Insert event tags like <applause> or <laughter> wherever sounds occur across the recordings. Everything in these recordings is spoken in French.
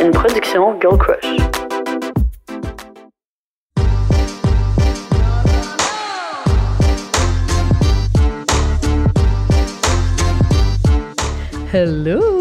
Une production Girl Crush. Hello!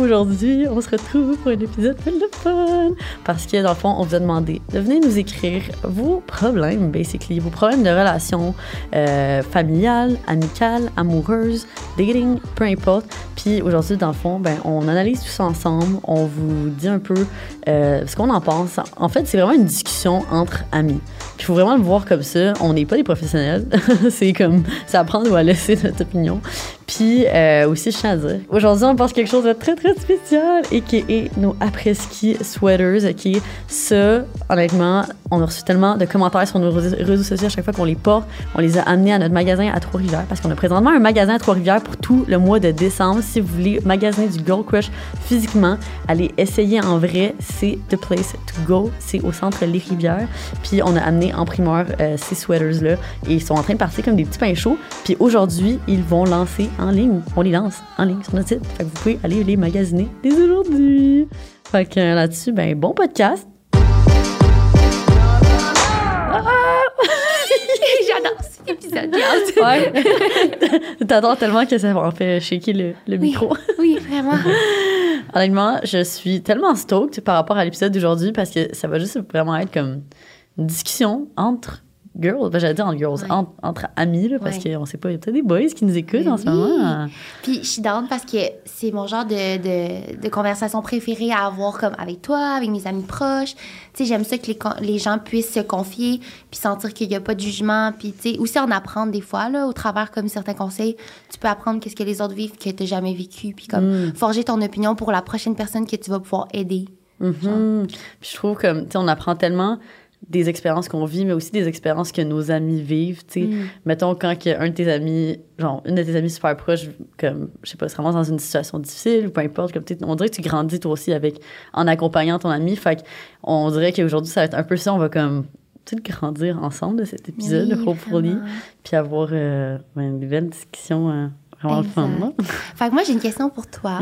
Aujourd'hui, on se retrouve pour un épisode full de fun. Parce que, dans le fond, on vous a demandé de venir nous écrire vos problèmes, basically. Vos problèmes de relations euh, familiales, amicales, amoureuses, dating, peu importe. Puis aujourd'hui, dans le fond, ben, on analyse tout ça ensemble. On vous dit un peu euh, ce qu'on en pense. En fait, c'est vraiment une discussion entre amis. Il faut vraiment le voir comme ça. On n'est pas des professionnels. <laughs> c'est comme, à prendre ou à laisser notre opinion. Puis euh, aussi, je tiens à dire, aujourd'hui, on pense quelque chose de très, très spécial et qui est nos après-ski sweaters. Qui est ça, honnêtement, on a reçu tellement de commentaires sur nos réseaux sociaux à chaque fois qu'on les porte. On les a amenés à notre magasin à Trois-Rivières parce qu'on a présentement un magasin à Trois-Rivières pour tout le mois de décembre. Si vous voulez magasiner du Gold Crush physiquement, allez essayer en vrai. C'est the place to go. C'est au centre Les Rivières. Puis on a amené en primeur euh, ces sweaters-là et ils sont en train de partir comme des petits pains chauds. Puis aujourd'hui, ils vont lancer en ligne. On les lance en ligne sur notre site. Fait que vous pouvez aller les magasiner dès aujourd'hui. Fait que euh, là-dessus, ben bon podcast. <laughs> J'adore cet épisode. Ouais. <laughs> T'adores tellement que ça en fait shaker le, le micro. Oui, vraiment. <laughs> Honnêtement, je suis tellement stoked par rapport à l'épisode d'aujourd'hui parce que ça va juste vraiment être comme une discussion entre girls, ben, j'allais dire entre girls, Ouais. entre, entre amis, là, parce Ouais. qu'on sait pas, il y a peut-être des boys qui nous écoutent en ce moment. Puis je suis down parce que c'est mon genre de, de, de conversation préférée à avoir comme avec toi, avec mes amis proches. Tu sais, j'aime ça que les, gens puissent se confier puis sentir qu'il n'y a pas de jugement. Puis, tu sais, aussi en apprendre des fois, là, au travers comme certains conseils. Tu peux apprendre qu'est-ce que les autres vivent que tu n'as jamais vécu. Puis comme forger ton opinion pour la prochaine personne que tu vas pouvoir aider. Mhm. Puis je trouve comme, tu sais, on apprend tellement des expériences qu'on vit, mais aussi des expériences que nos amis vivent, tu sais. Mm. Mettons, quand un de tes amis, genre, une de tes amies super proches, comme, je sais pas, se ramasse dans une situation difficile ou peu importe, comme, on dirait que tu grandis toi aussi avec, en accompagnant ton ami. Fait que on dirait qu'aujourd'hui, ça va être un peu ça, on va comme, sais, grandir ensemble de cet épisode, Oui, hopefully, puis avoir euh, ben, une belle discussion euh, vraiment le fun, là. Fait que moi, j'ai une question pour toi.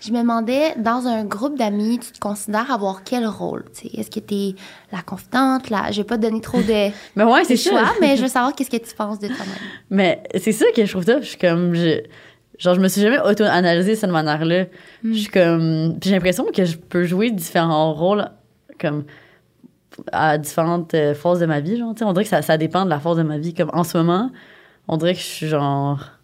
Je me demandais, dans un groupe d'amis, tu te considères avoir quel rôle? Est-ce que tu es la confidente? La... Je vais pas te donner trop de, Mais <laughs> ouais, de c'est choix, mais je <laughs> veux savoir qu'est-ce que tu penses de toi-même. Mais c'est ça que je trouve top. Je suis comme. Je, genre, je me suis jamais auto-analysée de cette manière-là. Hmm. Je suis comme. puis J'ai l'impression que je peux jouer différents rôles, comme. à différentes euh, phases de ma vie. Genre, tu sais, on dirait que ça, ça dépend de la phase de ma vie. Comme en ce moment, on dirait que je suis genre.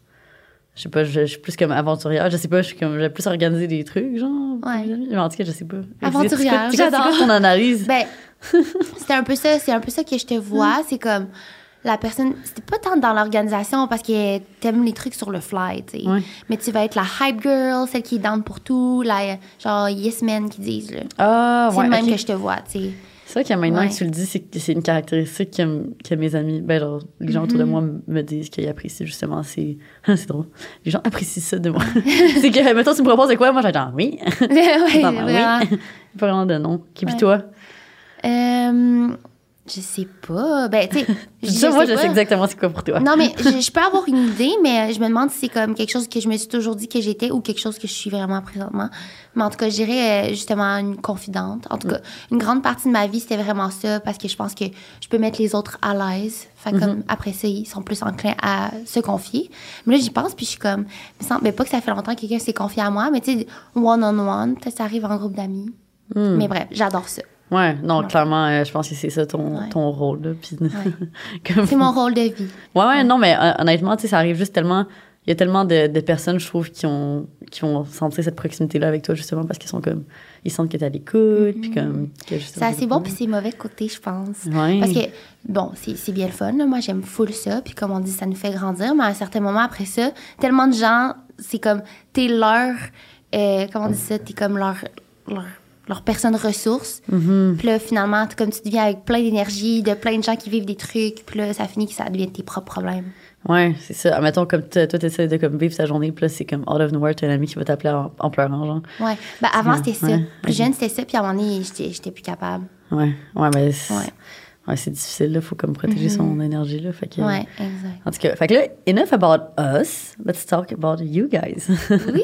Je sais pas, je, je suis plus comme aventurière. Je sais pas, je suis comme. J'ai plus organisé des trucs, genre. Ouais. en tout cas, je sais pas. Aventurière, C'est quoi- c'est. C'est ton analyse? Ben, <laughs> c'est un peu ça, c'est un peu ça que je te vois. C'est comme la personne, c'était pas tant dans l'organisation parce que t'aimes les trucs sur le fly, tu sais. Ouais. Mais tu vas être la hype girl, celle qui est down pour tout, la genre yes man qui disent, là. Ah, c'est ouais. le même que je te vois, tu sais. C'est vrai que maintenant Ouais. que tu le dis, c'est une caractéristique que, que mes amis, ben genre, les gens autour de moi m- me disent qu'ils apprécient justement. C'est <laughs> c'est drôle. Les gens apprécient ça de moi. <laughs> c'est que, mettons, tu me proposes de quoi? Moi, j'ai genre, oui. <laughs> ouais, Non, ben vraiment. oui. Pas vraiment de nom. Qui puis toi? Euh, je sais pas. Ben, tu sais. <laughs> Je moi, je sais exactement c'est quoi pour toi. Non, mais <laughs> je, je peux avoir une idée, mais je me demande si c'est comme quelque chose que je me suis toujours dit que j'étais ou quelque chose que je suis vraiment présentement. Mais en tout cas, je dirais euh, justement une confidente. En tout cas, une grande partie de ma vie, c'était vraiment ça parce que je pense que je peux mettre les autres à l'aise. Fait comme après ça, ils sont plus enclins à se confier. Mais là, j'y pense, puis je suis comme, il me semble ben, pas que ça fait longtemps que quelqu'un s'est confié à moi, mais tu sais, one-on-one, peut-être ça arrive en groupe d'amis. Mais bref, j'adore ça. Ouais, non, Ouais. clairement, euh, je pense que c'est ça ton, Ouais. ton rôle. Là, puis- <laughs> comme- C'est mon rôle de vie. Ouais, ouais, non, mais honnêtement, tu sais, ça arrive juste tellement. Il y a tellement de, de personnes, je trouve, qui ont, qui vont sentir cette proximité-là avec toi, justement, parce qu'ils sont comme. Ils sentent que t'es à l'écoute, puis comme. que C'est assez bon, puis c'est mauvais côté, je pense. Ouais. Parce que, bon, c'est c'est bien le fun. là. Moi, j'aime full ça. Puis comme on dit, ça nous fait grandir. Mais à un certain moment, après ça, tellement de gens, c'est comme, t'es leur... euh, comment on dit ça? T'es comme leur... leur leur personne ressource. Mm-hmm. Puis là, finalement, comme tu deviens avec plein d'énergie, de plein de gens qui vivent des trucs. Puis là, ça finit que ça devient tes propres problèmes. Ouais, c'est ça. Admettons, comme t- toi, t'essaies de comme, vivre ta journée, puis là, c'est comme out of nowhere, t'as un ami qui va t'appeler en, en pleurant, genre. Ouais. Ben, avant, c'était ça. Ouais. Plus jeune, c'était ça. Puis à un moment donné, j'étais plus capable. Ouais, ouais, mais. Ouais. Ouais, c'est difficile, il faut comme protéger son énergie. Là, fait que, Mm-hmm. Ouais, exact. En tout cas, fait que là, enough about us, let's talk about you guys. Oui,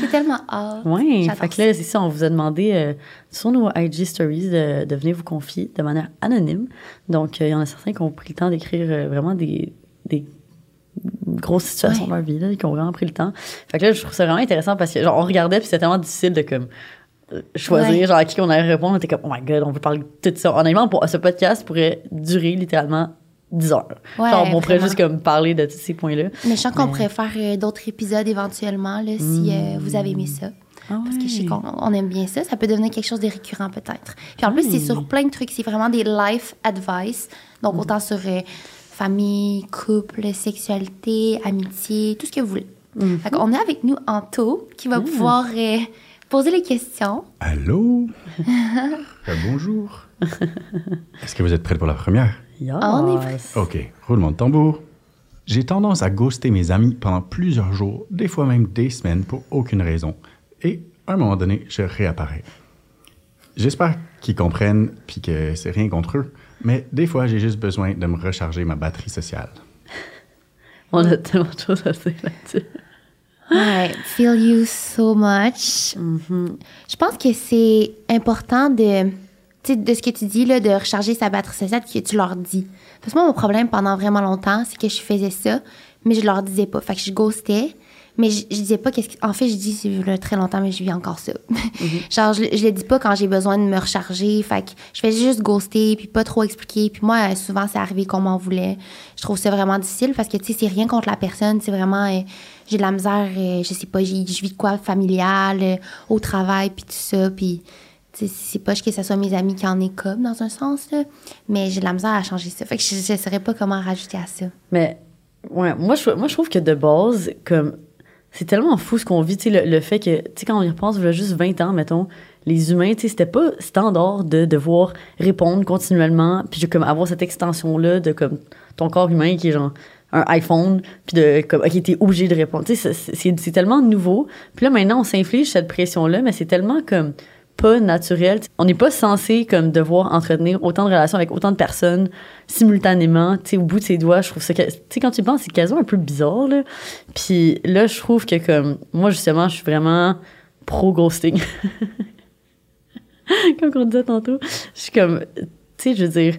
j'ai tellement hâte. <laughs> Oui, fait que là, c'est ça, on vous a demandé euh, sur nos IG Stories de, de venir vous confier de manière anonyme. Donc, euh, il y en a certains qui ont pris le temps d'écrire euh, vraiment des, des grosses situations Ouais. de leur vie, là, qui ont vraiment pris le temps. Fait que là, je trouve ça vraiment intéressant parce que, genre, on regardait, puis c'était tellement difficile de, comme, euh, choisir, Ouais. genre, à qui on allait répondre. On était comme, oh my god, on veut parler de tout ça. Honnêtement, pour, ce podcast pourrait durer littéralement 10 heures. Ouais, genre, on pourrait juste, comme, parler de tous ces points-là. Mais je sens qu'on pourrait faire euh, d'autres épisodes éventuellement, là, si euh, vous avez aimé ça. Ah Parce que je sais qu'on on aime bien ça. Ça peut devenir quelque chose de récurrent, peut-être. Puis en plus, c'est sur plein de trucs. C'est vraiment des life advice. Donc, autant sur euh, famille, couple, sexualité, amitié, tout ce que vous voulez. Fait qu'on est avec nous Anto, qui va pouvoir euh, poser les questions. Allô? <laughs> Euh, bonjour. Est-ce que vous êtes prête pour la première? Yes. On est prêt. Ok, roulement de tambour. J'ai tendance à ghoster mes amis pendant plusieurs jours, des fois même des semaines, pour aucune raison. Et à un moment donné, je réapparais. J'espère qu'ils comprennent puis que c'est rien contre eux, mais des fois, j'ai juste besoin de me recharger ma batterie sociale. <laughs> On a tellement de choses à dire là-dessus. Ouais, feel you so much. Je pense que c'est important de, tu sais, de ce que tu dis, là, de recharger sa batterie sociale, que tu leur dis. Parce que moi, mon problème pendant vraiment longtemps, c'est que je faisais ça, mais je leur disais pas. Fait que je ghostais, mais je, je disais pas qu'est-ce que. En fait, je dis là, très longtemps, mais je vis encore ça. <laughs> Genre, je, je le dis pas quand j'ai besoin de me recharger. Fait que je faisais juste ghoster, puis pas trop expliquer. Puis moi, euh, souvent, c'est arrivé qu'on m'en voulait. Je trouve ça vraiment difficile parce que, tu sais, c'est rien contre la personne. C'est vraiment. euh, j'ai de la misère, euh, je sais pas, je vis de quoi familial, euh, au travail, puis tout ça. Puis, c'est pas que ce soit mes amis qui en aient comme, dans un sens, là. Mais j'ai de la misère à changer ça. Fait que je ne saurais pas comment rajouter à ça. Mais ouais, moi je, moi je trouve que de base, comme c'est tellement fou ce qu'on vit, tu le, le fait que, tu sais, quand on y repense, il y a juste 20 ans, mettons, les humains, tu sais, c'était pas standard de devoir répondre continuellement, puis comme avoir cette extension-là de comme ton corps humain qui est genre un iPhone, puis de comme, ok, t'es obligé de répondre. Tu sais, c'est- tellement nouveau. Puis là, maintenant, on s'inflige cette pression-là, mais c'est tellement comme pas naturel. On n'est pas censé comme devoir entretenir autant de relations avec autant de personnes simultanément, tu sais, au bout de ses doigts. Je trouve ça, tu sais, quand tu penses, c'est quasiment un peu bizarre, là. Puis là, je trouve que comme, moi, justement, je suis vraiment pro-ghosting. <laughs> comme on disait tantôt. Je suis comme, tu sais, je veux dire,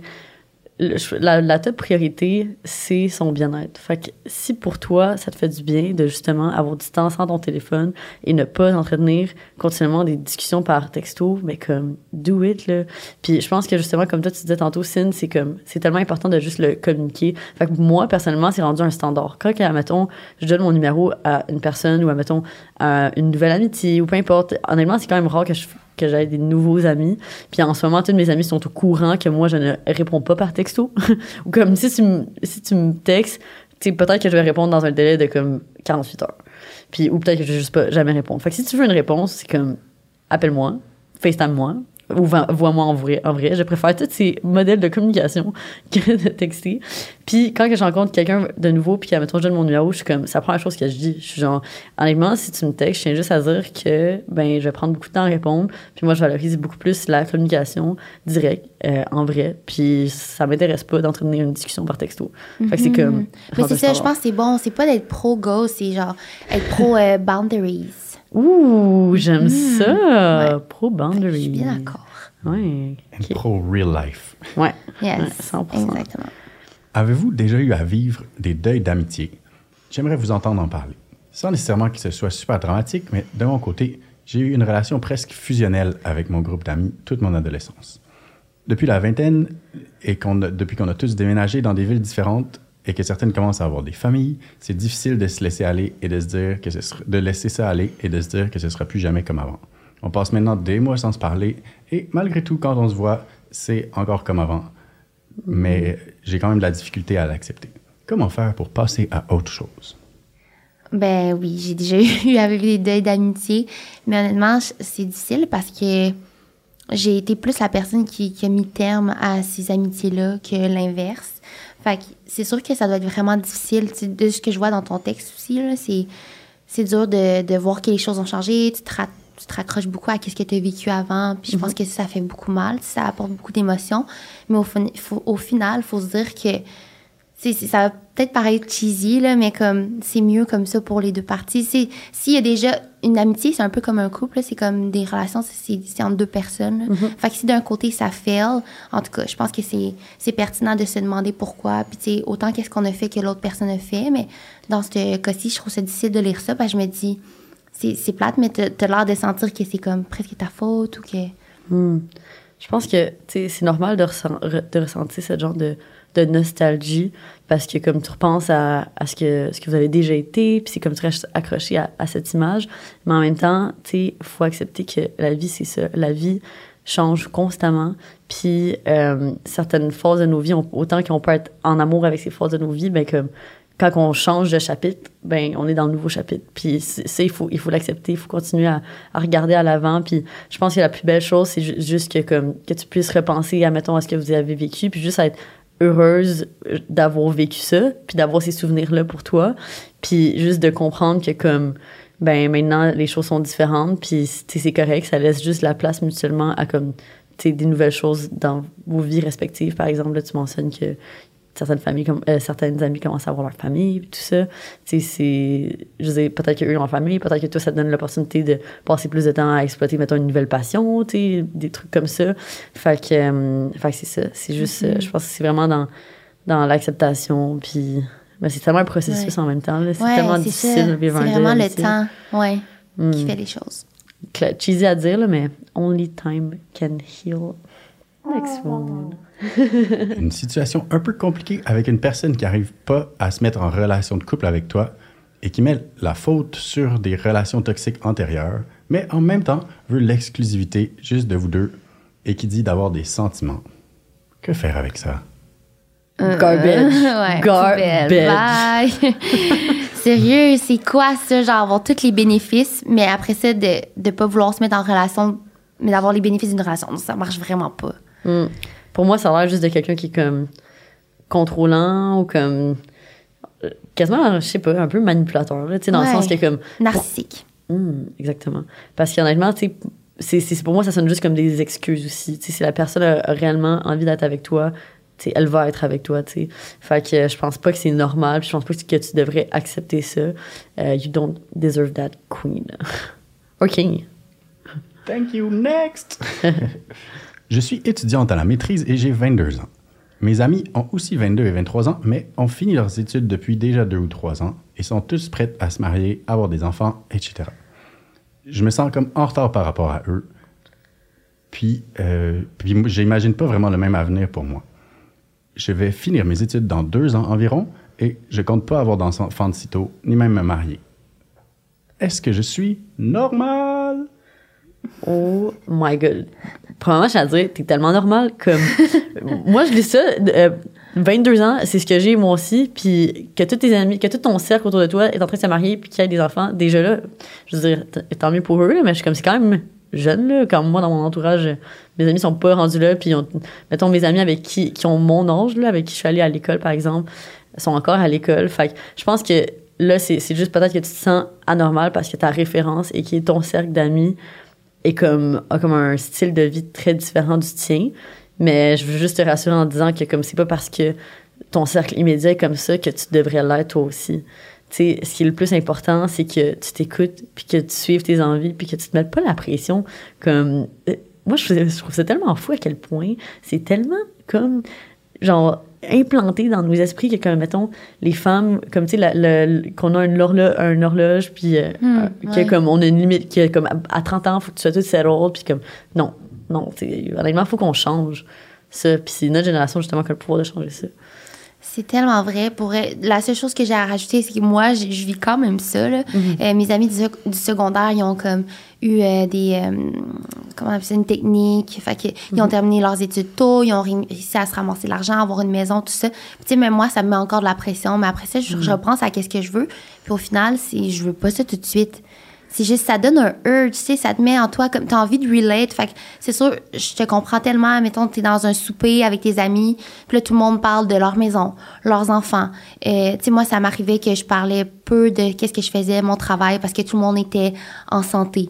la, top priorité, c'est son bien-être. Fait que si pour toi, ça te fait du bien de justement avoir du sans ton téléphone et ne pas entretenir continuellement des discussions par texto, mais comme, do it, là. Puis je pense que justement, comme toi, tu disais tantôt, Sin, c'est comme, c'est tellement important de juste le communiquer. Fait que moi, personnellement, c'est rendu un standard. Quand, mettons, je donne mon numéro à une personne ou, mettons, à une nouvelle amitié ou peu importe, honnêtement, c'est quand même rare que je que j'aie des nouveaux amis. Puis en ce moment, tous mes amis sont au courant que moi, je ne réponds pas par texto. <laughs> Ou comme si tu me, si tu me textes, peut-être que je vais répondre dans un délai de comme 48 heures. Puis, ou peut-être que je vais juste pas jamais répondre. Fait que si tu veux une réponse, c'est comme appelle-moi, FaceTime-moi, ou vois-moi en vrai, en vrai. Je préfère tous ces modèles de communication <laughs> que de texter. Puis quand je rencontre quelqu'un de nouveau, puis me je donne mon numéro, je suis comme, c'est la première chose que je dis. Je suis genre, honnêtement, si tu me textes, je tiens juste à dire que ben, je vais prendre beaucoup de temps à répondre. Puis moi, je valorise beaucoup plus la communication directe, euh, en vrai. Puis ça m'intéresse pas d'entretenir une discussion par texto. Fait que c'est comme. Mhm. Mais rendu c'est ça, je pense que c'est bon. C'est pas d'être pro-ghost, c'est genre être pro-boundaries. Ouh, j'aime ça. Ouais. Pro boundary. je suis bien d'accord. Ouais. And ok. pro real life. Ouais. Yes, Ouais, 100%. exactement. Avez-vous déjà eu à vivre des deuils d'amitié? J'aimerais vous entendre en parler. Sans nécessairement que ce soit super dramatique, mais de mon côté, j'ai eu une relation presque fusionnelle avec mon groupe d'amis toute mon adolescence. Depuis la vingtaine, et qu'on a- depuis qu'on a tous déménagé dans des villes différentes et que certaines commencent à avoir des familles, c'est difficile de se laisser aller et de se dire que ce sera- de laisser ça aller et de se dire que ce sera plus jamais comme avant. On passe maintenant des mois sans se parler et malgré tout, quand on se voit, c'est encore comme avant. Mais j'ai quand même de la difficulté à l'accepter. Comment faire pour passer à autre chose? Ben oui, j'ai déjà eu <laughs> à vivre des deuils d'amitié. Mais honnêtement, c'est difficile parce que j'ai été plus la personne qui, a mis terme à ces amitiés-là que l'inverse. Fait que c'est sûr que ça doit être vraiment difficile. Tu de ce que je vois dans ton texte aussi, c'est, dur de, de voir que les choses ont changé. Tu te, ra- tu te raccroches beaucoup à ce que tu as vécu avant. Puis je pense que ça fait beaucoup mal, ça apporte beaucoup d'émotions. Mais au, faut- au final, il faut se dire que ça va peut-être paraître cheesy, là, mais comme c'est mieux comme ça pour les deux parties. S'il y a déjà une amitié, c'est un peu comme un couple, c'est comme des relations, c'est entre deux personnes. là. Fait que si d'un côté ça fail, en tout cas, je pense que c'est pertinent de se demander pourquoi. Puis autant qu'est-ce qu'on a fait que l'autre personne a fait, mais dans ce cas-ci, je trouve ça difficile de lire ça parce que je me dis, c'est plate, mais t'as l'air de sentir que c'est comme presque ta faute ou que. Hmm. Je pense que c'est normal de, ressent- re- de ressentir ce genre de, nostalgie parce que comme tu repenses à, ce, que, ce que vous avez déjà été, puis c'est comme tu restes accroché à, cette image. Mais en même temps, il faut accepter que la vie, c'est ça. La vie change constamment. Puis euh, certaines phases de nos vies, autant qu'on peut être en amour avec ces phases de nos vies, ben comme quand on change de chapitre, ben on est dans le nouveau chapitre. Puis c'est- il faut il faut l'accepter, il faut continuer à, regarder à l'avant. Puis je pense que la plus belle chose, c'est ju- juste que comme que tu puisses repenser à mettons à ce que vous avez vécu, puis juste être heureuse euh, d'avoir vécu ça, puis d'avoir ces souvenirs là pour toi, puis juste de comprendre que comme ben maintenant les choses sont différentes, puis c'est correct, ça laisse juste la place mutuellement à comme des nouvelles choses dans vos vies respectives. Par exemple, là, tu mentionnes que certaines familles, comme, euh, certaines amies commencent à avoir leur famille, tout ça. Tu sais, c'est, je veux dire, peut-être qu'eux ont leur famille, peut-être que toi, ça te donne l'opportunité de passer plus de temps à exploiter, mettons, une nouvelle passion, tu sais, des trucs comme ça. Fait que, euh, fait que c'est ça. C'est juste, euh, je pense que c'est vraiment dans, dans l'acceptation, puis ben, c'est tellement un processus Ouais. en même temps. C'est Ouais, tellement c'est difficile de C'est vivre un deuil vraiment le temps, ouais, Mm. qui fait les choses. Cheesy à dire, là, mais only time can heal. Next one. <laughs> Une situation un peu compliquée avec une personne qui n'arrive pas à se mettre en relation de couple avec toi et qui met la faute sur des relations toxiques antérieures, mais en même temps veut l'exclusivité juste de vous deux et qui dit d'avoir des sentiments. Que faire avec ça? Garbage. <laughs> ouais, Garbage. Bye. <laughs> Sérieux, c'est quoi ça? Genre avoir tous les bénéfices, mais après ça, de ne pas vouloir se mettre en relation, mais d'avoir les bénéfices d'une relation. Ça marche vraiment pas. Hmm. Pour moi, ça a l'air juste de quelqu'un qui est comme contrôlant ou comme euh, quasiment, je sais pas, un peu manipulateur, là, tu sais, dans le sens que comme Narcissique. Hmm, exactement. Parce qu'honnêtement, tu sais, c'est, c'est, pour moi, ça sonne juste comme des excuses aussi. Tu sais, si la personne a, réellement envie d'être avec toi, tu sais, elle va être avec toi, tu sais. Fait que je pense pas que c'est normal, puis je pense pas que tu devrais accepter ça. Euh, you don't deserve that queen. <laughs> Or king. Thank you, next! <laughs> je suis étudiante à la maîtrise et j'ai 22 ans. Mes amis ont aussi 22 et 23 ans, mais ont fini leurs études depuis déjà deux ou trois ans et sont tous prêts à se marier, avoir des enfants, etc. Je me sens comme en retard par rapport à eux. Puis, euh, puis j'imagine pas vraiment le même avenir pour moi. Je vais finir mes études dans deux ans environ et je compte pas avoir d'enfants de sitôt, ni même me marier. Est-ce que je suis normal? Oh my god. Premièrement, je à dire, t'es tellement normal. Comme, <laughs> moi, je dis ça, euh, 22 ans, c'est ce que j'ai moi aussi. Puis que tous tes amis, que tout ton cercle autour de toi est en train de se marier, puis qu'il y a des enfants, déjà là, je veux dire, tant mieux pour eux, là, mais je suis comme, c'est quand même jeune, là. Comme moi, dans mon entourage, mes amis sont pas rendus là. Puis, ont- mettons, mes amis avec qui, qui ont mon âge, là, avec qui je suis allée à l'école, par exemple, sont encore à l'école. Fait que je pense que là, c'est c'est juste peut-être que tu te sens anormal parce que ta référence et qui est ton cercle d'amis est comme, a comme un style de vie très différent du tien. Mais je veux juste te rassurer en disant que comme c'est pas parce que ton cercle immédiat est comme ça que tu devrais l'être toi aussi. Tu sais, ce qui est le plus important, c'est que tu t'écoutes, puis que tu suives tes envies, puis que tu te mettes pas la pression comme... euh, Moi, je, je trouve ça tellement fou à quel point c'est tellement comme, genre, implanté dans nos esprits que, comme, mettons, les femmes, comme, tu sais, qu'on a une horloge, un horloge puis euh, Hmm, euh, que, ouais. comme, on a une limite, que, comme, à 30 ans, faut que tu sois tout settled, puis comme, non, non, honnêtement, faut qu'on change ça, puis c'est notre génération, justement, qui a le pouvoir de changer ça. C'est tellement vrai. Pour. La seule chose que j'ai à rajouter, c'est que moi, je, je vis quand même ça. là. Euh, mes amis du, sec- du secondaire, ils ont comme eu euh, des. euh, comment on appelle ça, une technique. Fait que, Ils ont terminé leurs études tôt, ils ont réussi à se ramasser l'argent, avoir une maison, tout ça. Tu sais, même moi, ça me met encore de la pression. Mais après ça, je, je repense à qu'est-ce que je veux. Puis au final, c'est je veux pas ça tout de suite. C'est juste, ça donne un urge, tu sais, ça te met en toi comme, t'as envie de relate. Fait que c'est sûr, je te comprends tellement. Mettons, t'es dans un souper avec tes amis, puis là, tout le monde parle de leur maison, leurs enfants. Euh, tu sais, moi, ça m'arrivait que je parlais peu de qu'est-ce que je faisais, mon travail, parce que tout le monde était en santé.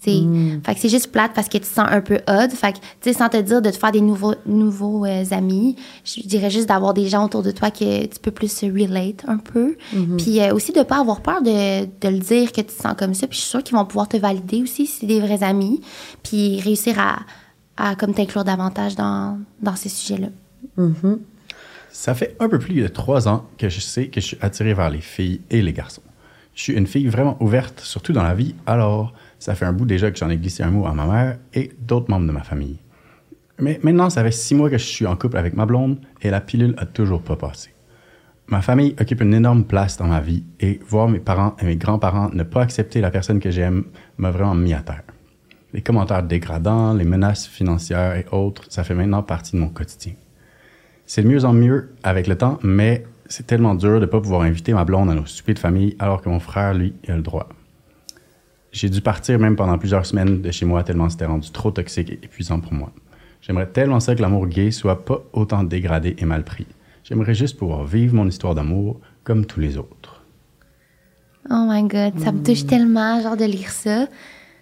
Fait que c'est juste plate parce que tu te sens un peu odd. Fait que, tu sais, sans te dire de te faire des nouveaux, nouveaux euh, amis, je dirais juste d'avoir des gens autour de toi que tu peux plus se relate un peu. Puis euh, aussi de pas avoir peur de, de le dire que tu te sens comme ça. Puis je suis sûre qu'ils vont pouvoir te valider aussi si c'est des vrais amis. Puis réussir à, à comme t'inclure davantage dans, dans ces sujets-là. Ça fait un peu plus de trois ans que je sais que je suis attiré vers les filles et les garçons. Je suis une fille vraiment ouverte, surtout dans la vie, alors ça fait un bout déjà que j'en ai glissé un mot à ma mère et d'autres membres de ma famille. Mais maintenant, ça fait six mois que je suis en couple avec ma blonde et la pilule a toujours pas passé. Ma famille occupe une énorme place dans ma vie et voir mes parents et mes grands-parents ne pas accepter la personne que j'aime m'a vraiment mis à terre. Les commentaires dégradants, les menaces financières et autres, ça fait maintenant partie de mon quotidien. C'est de mieux en mieux avec le temps, mais c'est tellement dur de ne pas pouvoir inviter ma blonde à nos soupers de famille alors que mon frère, lui, a le droit. J'ai dû partir même pendant plusieurs semaines de chez moi tellement c'était rendu trop toxique et épuisant pour moi. J'aimerais tellement ça que l'amour gay soit pas autant dégradé et mal pris. J'aimerais juste pouvoir vivre mon histoire d'amour comme tous les autres. Oh my God, ça me touche tellement, genre, de lire ça.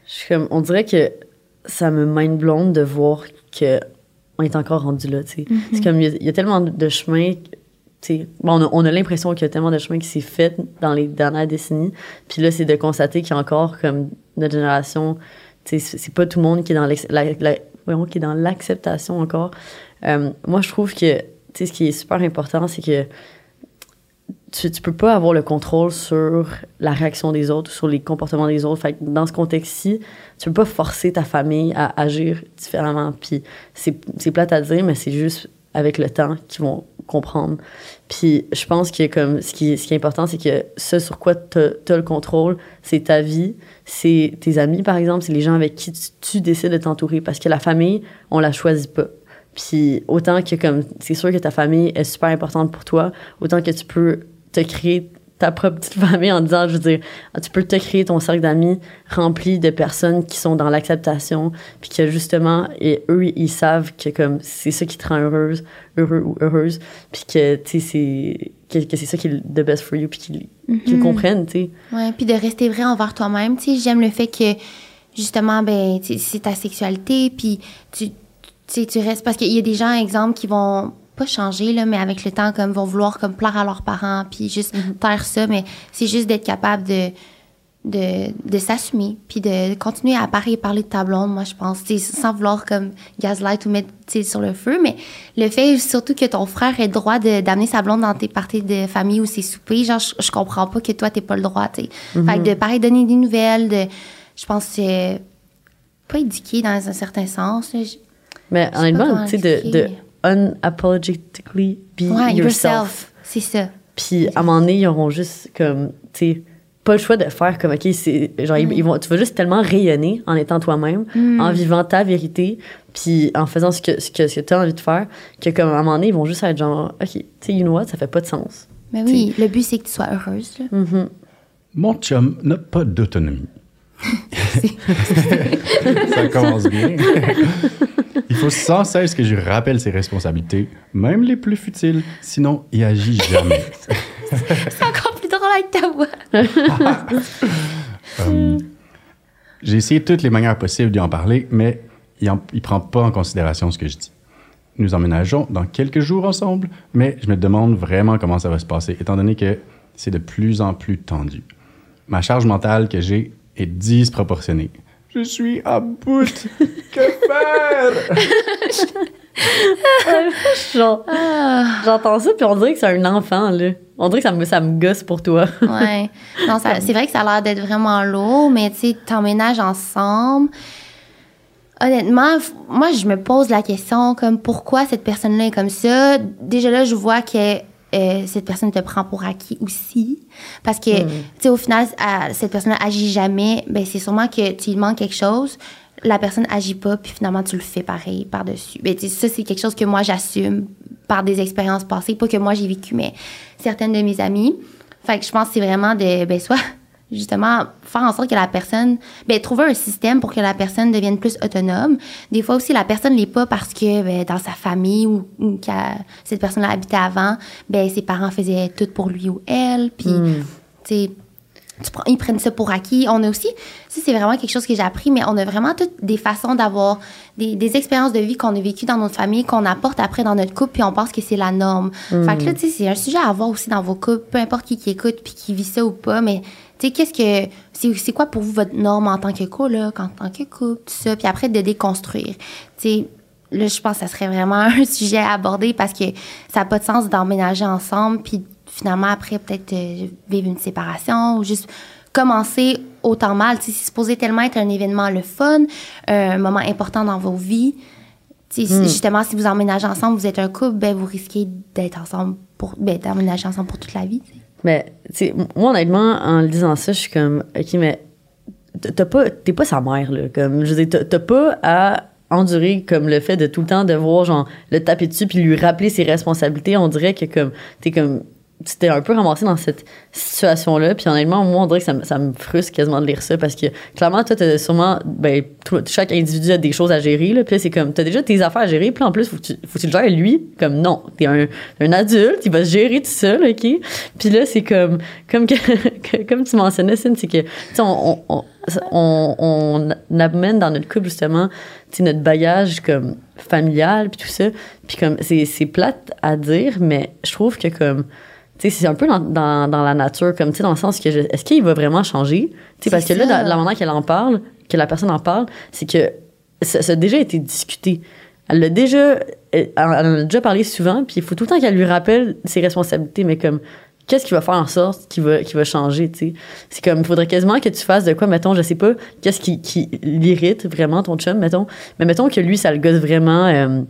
Je suis comme, on dirait que ça me mind blonde de voir que on est encore rendu là, tu sais. C'est comme, il y, a- il y a tellement de chemin, tu sais. On a, on a l'impression qu'il y a tellement de chemin qui s'est fait dans les dernières décennies. Puis là, c'est de constater qu'il y a encore, comme, notre génération, c'est pas tout le monde qui est dans l'acceptation encore. Euh, moi, je trouve que, ce qui est super important, c'est que tu, peux pas avoir le contrôle sur la réaction des autres, sur les comportements des autres. Dans ce contexte-ci, tu peux pas forcer ta famille à agir différemment. Puis c'est plate à dire, mais c'est juste avec le temps qu'ils vont comprendre. Puis je pense que comme ce qui, ce qui est important, c'est que ce sur quoi tu as le contrôle, c'est ta vie, c'est tes amis, par exemple, c'est les gens avec qui tu, tu décides de t'entourer. Parce que la famille, on la choisit pas. Puis autant que comme c'est sûr que ta famille est super importante pour toi, autant que tu peux te créer ta propre petite famille en disant, je veux dire, ah, tu peux te créer ton cercle d'amis rempli de personnes qui sont dans l'acceptation, puis que justement, et eux, ils savent que comme c'est ça qui te rend heureuse, heureux ou heureuse, puis que, tu sais, c'est, que, que c'est ça qui est the best for you, puis qu'ils le comprennent, tu sais. Ouais, puis de rester vrai envers toi-même. Tu sais, j'aime le fait que, justement, ben, c'est ta sexualité, puis tu, tu sais, tu restes. Parce qu'il y a des gens, exemple, qui vont pas changer, là, mais avec le temps, comme, vont vouloir, comme, plaire à leurs parents, puis juste taire ça, mais c'est juste d'être capable de de, de s'assumer, puis de continuer à parler, parler de ta blonde, moi, je pense, sans vouloir comme gaslight ou mettre sur le feu, mais le fait surtout que ton frère ait le droit de- d'amener sa blonde dans tes parties de famille ou ses soupers, genre, je, je comprends pas que toi, t'aies pas le droit, tu sais. Fait que de pareil, donner des nouvelles, de, je pense, que c'est pas éduquer dans un certain sens, là. Je- Mais honnêtement, tu sais, de. Unapologetically be Ouais, yourself. yourself, c'est ça. Puis à un moment donné, ils auront juste comme, tu sais, pas le choix de faire comme, OK, c'est. Genre, ils- ils vont, tu vas juste tellement rayonner en étant toi-même, Mm. en vivant ta vérité, puis en faisant ce que, ce que, ce que tu as envie de faire, que comme à un moment donné, ils vont juste être genre, OK, tu sais, you know what, ça fait pas de sens. Mais oui, le but, c'est que tu sois heureuse, là. Mon chum n'a pas d'autonomie. Ça commence bien. Il faut sans cesse que je lui rappelle ses responsabilités, même les plus futiles, sinon il agit jamais. C'est encore plus drôle avec ta voix. <laughs> Euh, J'ai essayé toutes les manières possibles d'y en parler, mais il ne prend pas en considération ce que je dis. Nous emménageons dans quelques jours ensemble, mais je me demande vraiment comment ça va se passer, étant donné que c'est de plus en plus tendu. Ma charge mentale que j'ai est disproportionnée. Je suis à bout. que faire? <laughs> Genre, j'entends ça, puis on dirait que c'est un enfant, là. On dirait que ça me, ça me gosse pour toi. Ouais. Non, ça- c'est vrai que ça a l'air d'être vraiment lourd, mais tu sais, t'emménages ensemble. Honnêtement, moi, je me pose la question comme pourquoi cette personne-là est comme ça? Déjà là, je vois que euh, cette personne te prend pour acquis aussi. Parce que, tu sais, au final, cette personne-là agit jamais. Ben, c'est sûrement que tu lui manques quelque chose. La personne agit pas, puis finalement, tu le fais pareil par-dessus. Ben, tu sais, ça, c'est quelque chose que moi, j'assume par des expériences passées. Pas que moi, j'ai vécu, mais certaines de mes amies. Fait que je pense que c'est vraiment de, ben, soit, justement, faire en sorte que la personne, ben, trouver un système pour que la personne devienne plus autonome. Des fois aussi, la personne l'est pas parce que, ben, dans sa famille ou, ou que cette personne-là habitait avant, ben, ses parents faisaient tout pour lui ou elle. Puis, tu sais, tu prends- ils prennent ça pour acquis. On a aussi, ça c'est vraiment quelque chose que j'ai appris, mais on a vraiment toutes des façons d'avoir des, des expériences de vie qu'on a vécues dans notre famille, qu'on apporte après dans notre couple, puis on pense que c'est la norme. Fait que là, tu sais, c'est un sujet à avoir aussi dans vos couples, peu importe qui qui écoute puis qui vit ça ou pas, mais tu sais, qu'est-ce que, c'est, quoi pour vous votre norme en tant que coloc, en tant que couple, tout ça, puis après de déconstruire? Tu sais, là, je pense que ça serait vraiment <laughs> un sujet à aborder parce que ça n'a pas de sens d'emménager ensemble, puis finalement, après, peut-être euh, vivre une séparation ou juste commencer autant mal. Tu sais, c'est supposé tellement être un événement le fun, un moment important dans vos vies. Tu sais, Justement, si vous emménagez ensemble, vous êtes un couple, ben, vous risquez d'être ensemble pour, ben, d'emménager ensemble pour toute la vie. tu sais. Mais, tu moi, honnêtement, en le disant ça, je suis comme, OK, mais t'as pas, t'es pas sa mère, là. Comme, je veux dire, t'as- t'as pas à endurer comme le fait de tout le temps devoir, genre, le taper dessus puis lui rappeler ses responsabilités. On dirait que, comme, t'es comme, t'es un peu ramassé dans cette situation-là. Puis honnêtement, moi, on dirait que ça, me- frustre quasiment de lire ça parce que clairement, toi, t'as sûrement, ben, chaque individu a des choses à gérer. Là, puis c'est comme, t'as déjà tes affaires à gérer. Puis en plus, faut que tu, faut que tu le gères lui. Comme non, t'es un, un adulte, il va se gérer tout seul, OK? Puis là, c'est comme, comme, que, <laughs> comme tu mentionnais, Cyn, c'est que, tu sais, on, on, on, on, amène dans notre couple, justement, tu sais, notre bagage comme familial, puis tout ça. Puis comme, c'est plate à dire, mais je trouve que comme, c'est un peu dans, dans, dans la nature, comme, tu sais, dans le sens que, est-ce qu'il va vraiment changer? Tu sais, parce que là, dans- la manière qu'elle en parle, que la personne en parle, c'est que ça, ça a déjà été discuté. Elle l'a déjà, elle en a déjà parlé souvent, puis il faut tout le temps qu'elle lui rappelle ses responsabilités, mais comme, qu'est-ce qui va faire en sorte qu'il va, qu'il va changer, tu sais? C'est comme, il faudrait quasiment que tu fasses de quoi, mettons, je sais pas, qu'est-ce qui, qui l'irrite vraiment, ton chum, mettons? Mais mettons que lui, ça le gosse vraiment, euh,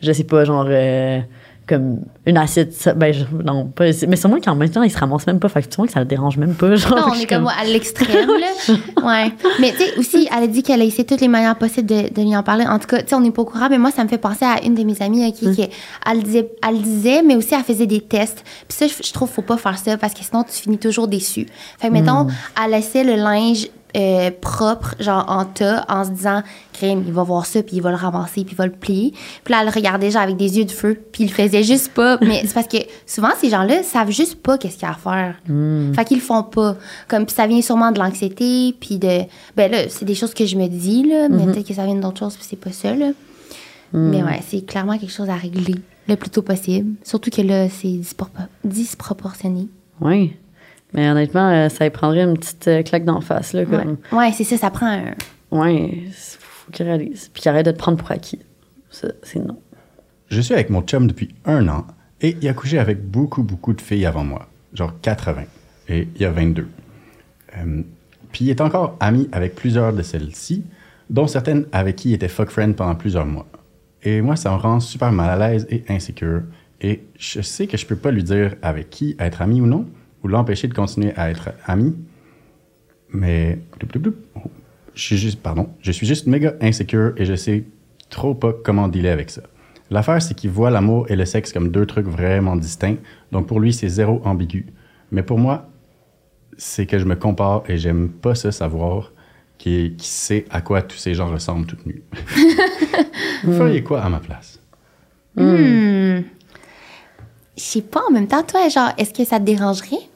je sais pas, genre, euh, comme une assiette, ben, je- non, pas, mais sûrement qu'en même temps, il se ramasse même pas, fait que tu vois que ça le dérange même pas, <laughs> genre. Non, on est suis comme à l'extrême, là. <laughs> Ouais. Mais tu sais, aussi, elle a dit qu'elle a essayé toutes les manières possibles de, de lui en parler. En tout cas, tu sais, on n'est pas au courant, mais moi, ça me fait penser à une de mes amies, OK, qui, elle, disait, elle disait, mais aussi, elle faisait des tests. Puis ça, je, je trouve, faut pas faire ça parce que sinon, tu finis toujours déçu. Fait que, mettons, elle laissait le linge euh, propre, genre en tas, en se disant, crème, il va voir ça, puis il va le ramasser, puis il va le plier. Puis là, elle le regardait, genre, avec des yeux de feu, puis il le faisait juste pas. <laughs> Mais c'est parce que souvent, ces gens-là savent juste pas qu'est-ce qu'il y a à faire. Fait qu'ils le font pas. Comme, puis ça vient sûrement de l'anxiété, puis de. Ben là, c'est des choses que je me dis, là, mais peut-être que ça vient d'autres choses, puis c'est pas ça, là. Mais ouais, c'est clairement quelque chose à régler le plus tôt possible. Surtout que là, c'est dispropor- disproportionné. Oui. Mais honnêtement, euh, ça lui prendrait une petite euh, claque d'en face, là, Ouais, comme. ouais c'est ça, ça prend un. Ouais, c'est- faut qu'il réalise. Puis qu'il arrête de te prendre pour acquis. Ça, c'est non. Je suis avec mon chum depuis un an et il a couché avec beaucoup, beaucoup de filles avant moi, genre 80. Et il y a 22. Euh, puis il est encore ami avec plusieurs de celles-ci, dont certaines avec qui il était fuck friend pendant plusieurs mois. Et moi, ça me rend super mal à l'aise et insécure. Et je sais que je peux pas lui dire avec qui être ami ou non, ou l'empêcher de continuer à être ami. Mais. Oh. je suis juste, pardon, je suis juste méga insécure et je sais trop pas comment dealer avec ça. L'affaire, c'est qu'il voit l'amour et le sexe comme deux trucs vraiment distincts. Donc pour lui, c'est zéro ambigu. Mais pour moi, c'est que je me compare et j'aime pas ça savoir qui, qui sait à quoi tous ces gens ressemblent toute nus. <laughs> Vous feriez quoi à ma place? Hmm. Je sais pas, en même temps, toi, genre, est-ce que ça te dérangerait?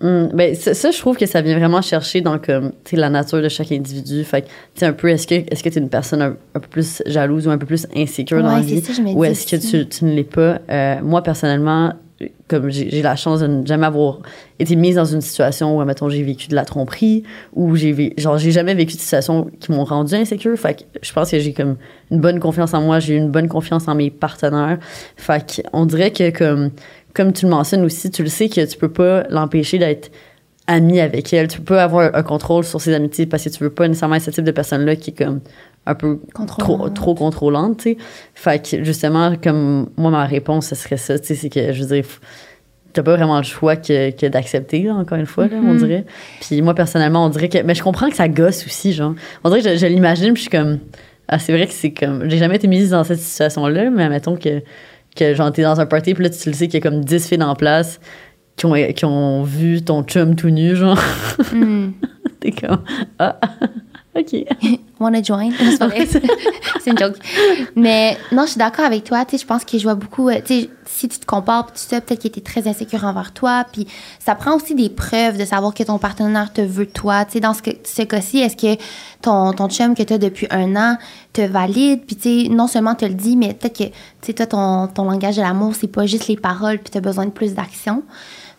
Hum, ben, ça, ça, je trouve que ça vient vraiment chercher dans comme, la nature de chaque individu. Fait que, un peu, est-ce que est-ce que tu es une personne un, un peu plus jalouse ou un peu plus insécure dans la vie? ça, ou est-ce que tu, tu ne l'es pas? Euh, moi, personnellement, comme j'ai la chance de ne jamais avoir été mise dans une situation où, mettons, j'ai vécu de la tromperie ou j'ai genre, j'ai jamais vécu de situations qui m'ont rendu insécure. Fait que je pense que j'ai comme une bonne confiance en moi, j'ai une bonne confiance en mes partenaires. Fait qu'on dirait que, comme, comme tu le mentionnes aussi, tu le sais que tu peux pas l'empêcher d'être ami avec elle. Tu peux pas avoir un contrôle sur ses amitiés parce que tu veux pas nécessairement être ce type de personne-là qui est comme un peu trop, Contrôlante. trop contrôlante, tu sais. Fait que justement, comme moi, ma réponse, ce serait ça, tu sais, c'est que je veux dire, t'as pas vraiment le choix que, que d'accepter, encore une fois, là, on dirait. Puis moi, personnellement, on dirait que. Mais je comprends que ça gosse aussi, genre. On dirait que je, je l'imagine, puis je suis comme. Ah, c'est vrai que c'est comme. J'ai jamais été mise dans cette situation-là, mais admettons que, que genre, t'es dans un party, puis là, tu le sais qu'il y a comme 10 filles en place qui ont, qui ont vu ton chum tout nu, genre. Hmm. <laughs> T'es comme. Ah. OK. <laughs> Wanna join? <laughs> <laughs> C'est une joke. Mais non, je suis d'accord avec toi. Tu sais, je pense que je vois beaucoup. euh, Tu sais, si tu te compares, tout ça, peut-être qu'il était très insécure envers toi. Puis ça prend aussi des preuves de savoir que ton partenaire te veut toi. Tu sais, dans ce, cas-ci, est-ce que ton, ton chum que tu as depuis un an te valide? Puis tu sais, non seulement te le dit, mais peut-être que, tu sais, toi, ton, ton langage de l'amour, c'est pas juste les paroles, puis tu as besoin de plus d'action.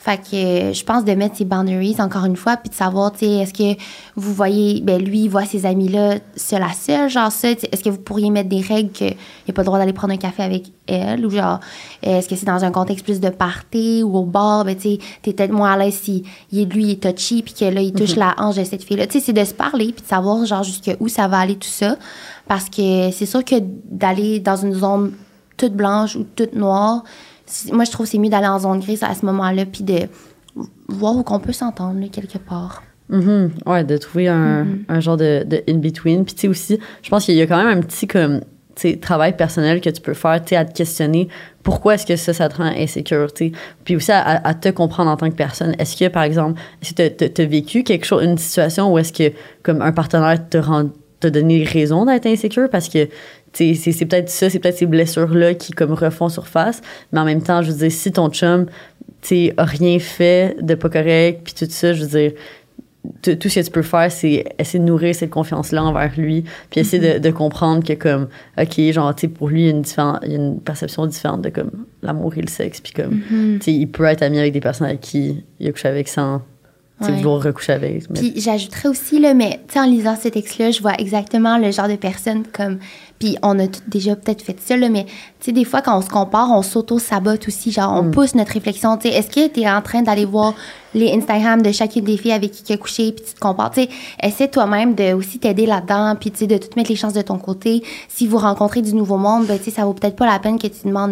Fait que euh, je pense de mettre ses boundaries encore une fois, puis de savoir, tu sais, est-ce que vous voyez, ben lui, il voit ses amis-là seul à seul, genre ça, est-ce que vous pourriez mettre des règles qu'il n'a pas le droit d'aller prendre un café avec elle, ou genre, euh, est-ce que c'est dans un contexte plus de party ou au bar, ben tu sais, t'es peut-être moins à l'aise si il lui, il est touchy, puis que là, il touche la hanche de cette fille-là. Tu sais, c'est de se parler, puis de savoir, genre, jusqu'où ça va aller tout ça, parce que c'est sûr que d'aller dans une zone toute blanche ou toute noire, moi, je trouve que c'est mieux d'aller en zone grise à ce moment-là, puis de voir où qu'on peut s'entendre, quelque part. Mhm. Ouais, de trouver un, un genre de, de in-between. Puis, tu sais, aussi, je pense qu'il y a quand même un petit, comme, travail personnel que tu peux faire, tu sais, à te questionner pourquoi est-ce que ça, ça te rend insécure, tu sais. Puis aussi à, à te comprendre en tant que personne. Est-ce que, par exemple, est-ce que tu as vécu quelque chose, une situation où est-ce que, comme, un partenaire te rend t'a donné raison d'être insécure parce que c'est c'est peut-être ça, c'est peut-être ces blessures-là qui comme refont surface, mais en même temps, je veux dire, si ton chum, tu rien fait de pas correct, puis tout ça, je veux dire, tout ce que tu peux faire, c'est essayer de nourrir cette confiance-là envers lui, puis essayer de, de comprendre que comme, ok, genre, tu sais, pour lui, il y a une, il y a une perception différente de comme l'amour et le sexe, puis comme, Mm-hmm. tu sais, il peut être ami avec des personnes avec qui il a couché avec sans, tu Ouais. vouloir recoucher avec. mais- Puis j'ajouterais aussi, là, mais tu sais, en lisant ce texte-là, je vois exactement le genre de personne comme. Puis on a déjà peut-être fait ça, là, mais tu sais, des fois, quand on se compare, on s'auto-sabote aussi. Genre, on pousse notre réflexion. Tu sais, est-ce que tu es en train d'aller voir les Instagram de chacune des filles avec qui tu as couché, puis tu te compares? Tu sais, essaie toi-même de aussi t'aider là-dedans, puis tu sais, de tout mettre les chances de ton côté. Si vous rencontrez du nouveau monde, ben, tu sais, ça vaut peut-être pas la peine que tu demandes.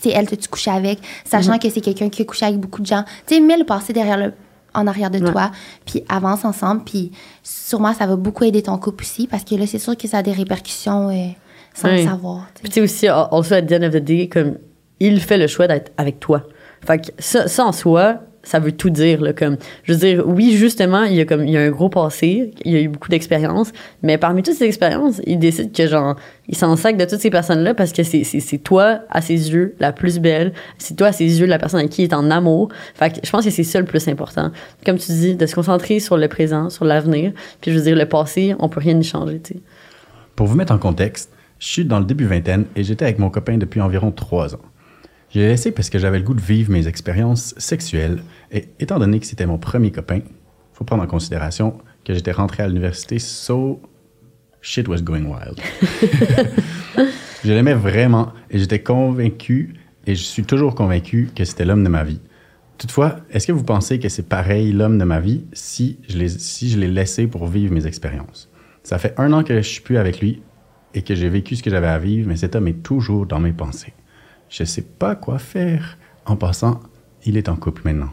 Tu sais, elle, t'as-tu couché avec? Sachant que c'est quelqu'un qui a couché avec beaucoup de gens. Tu sais, mets le passé derrière le, en arrière de Ouais. toi, puis avance ensemble, puis sûrement ça va beaucoup aider ton couple aussi, parce que là, c'est sûr que ça a des répercussions euh, sans le savoir. tu sais. Puis tu sais aussi, al- also at the end of the day, comme il fait le choix d'être avec toi. Fait que ça, ça en soi, ça veut tout dire. Là, comme, je veux dire, oui, justement, il y a comme il y a un gros passé, il y a eu beaucoup d'expériences, mais parmi toutes ces expériences, il décide que genre, il s'en sac de toutes ces personnes-là parce que c'est, toi, à ses yeux, la plus belle. C'est toi, à ses yeux, la personne avec qui il est en amour. Fait que je pense que c'est ça le plus important. Comme tu dis, de se concentrer sur le présent, sur l'avenir. Puis je veux dire, le passé, on peut rien y changer. Pour vous mettre en contexte, je suis dans le début vingtaine et j'étais avec mon copain depuis environ trois ans. Je l'ai laissé parce que j'avais le goût de vivre mes expériences sexuelles et étant donné que c'était mon premier copain, faut prendre en considération que j'étais rentré à l'université, so shit was going wild. <laughs> je l'aimais vraiment et j'étais convaincu et je suis toujours convaincu que c'était l'homme de ma vie. Toutefois, est-ce que vous pensez que c'est pareil l'homme de ma vie si je l'ai si je l'ai laissé pour vivre mes expériences? Ça fait un an que je suis plus avec lui et que j'ai vécu ce que j'avais à vivre, mais cet homme est toujours dans mes pensées. Je sais pas quoi faire. En passant, il est en couple maintenant.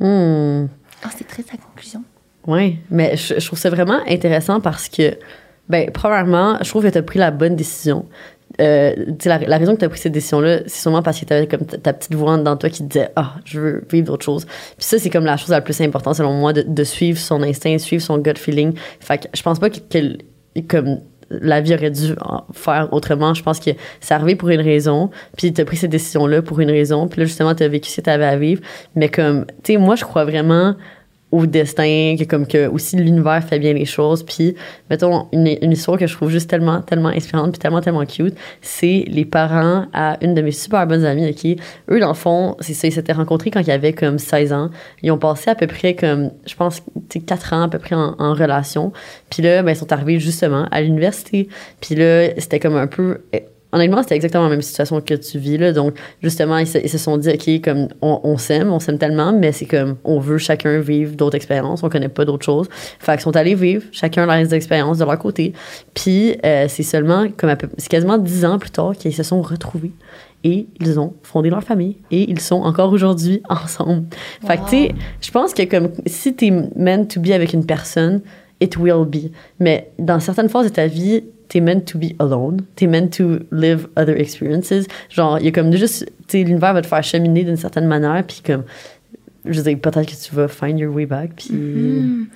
Hmm. Ah, c'est triste sa conclusion. Oui, mais je, je trouve ça vraiment intéressant parce que, ben, premièrement, je trouve que tu as pris la bonne décision. Euh, la, raison que tu as pris cette décision-là, c'est sûrement parce que tu avais comme ta, petite voix dans toi qui te disait Ah, je veux vivre d'autres choses. Puis ça, c'est comme la chose la plus importante, selon moi, de, suivre son instinct, suivre son gut feeling. Fait que je pense pas que, comme la vie aurait dû faire autrement. Je pense que c'est arrivé pour une raison, puis tu as pris cette décision-là pour une raison, puis là, justement, tu as vécu ce que tu avais à vivre. Mais comme, tu sais, moi, je crois vraiment au destin, que comme que aussi l'univers fait bien les choses. Puis, mettons, une, une histoire que je trouve juste tellement, tellement inspirante, puis tellement, tellement cute, c'est les parents à une de mes super bonnes amies, OK? Eux, dans le fond, c'est ça, ils s'étaient rencontrés quand ils avaient comme 16 ans. Ils ont passé à peu près comme, je pense, tu sais, 4 ans à peu près en, en relation. Puis là, ben, ils sont arrivés justement à l'université. Puis là, c'était comme un peu honnêtement, c'était exactement la même situation que tu vis. Là. Donc, justement, ils se, ils se sont dit, OK, comme on, on s'aime, on s'aime tellement, mais c'est comme on veut chacun vivre d'autres expériences, on connaît pas d'autres choses. Fait qu'ils sont allés vivre chacun leurs expériences de leur côté. Puis, euh, c'est seulement, comme c'est quasiment dix ans plus tard qu'ils se sont retrouvés. Et ils ont fondé leur famille. Et ils sont encore aujourd'hui <laughs> ensemble. Fait que, tu sais, je pense que comme si t'es meant to be avec une personne, it will be. Mais dans certaines phases de ta vie, t'es meant to be alone. T'es meant to live other experiences. Genre, il y a comme juste, tu l'univers va te faire cheminer d'une certaine manière, puis comme, je veux dire, peut-être que tu vas find your way back. Puis. Mm-hmm.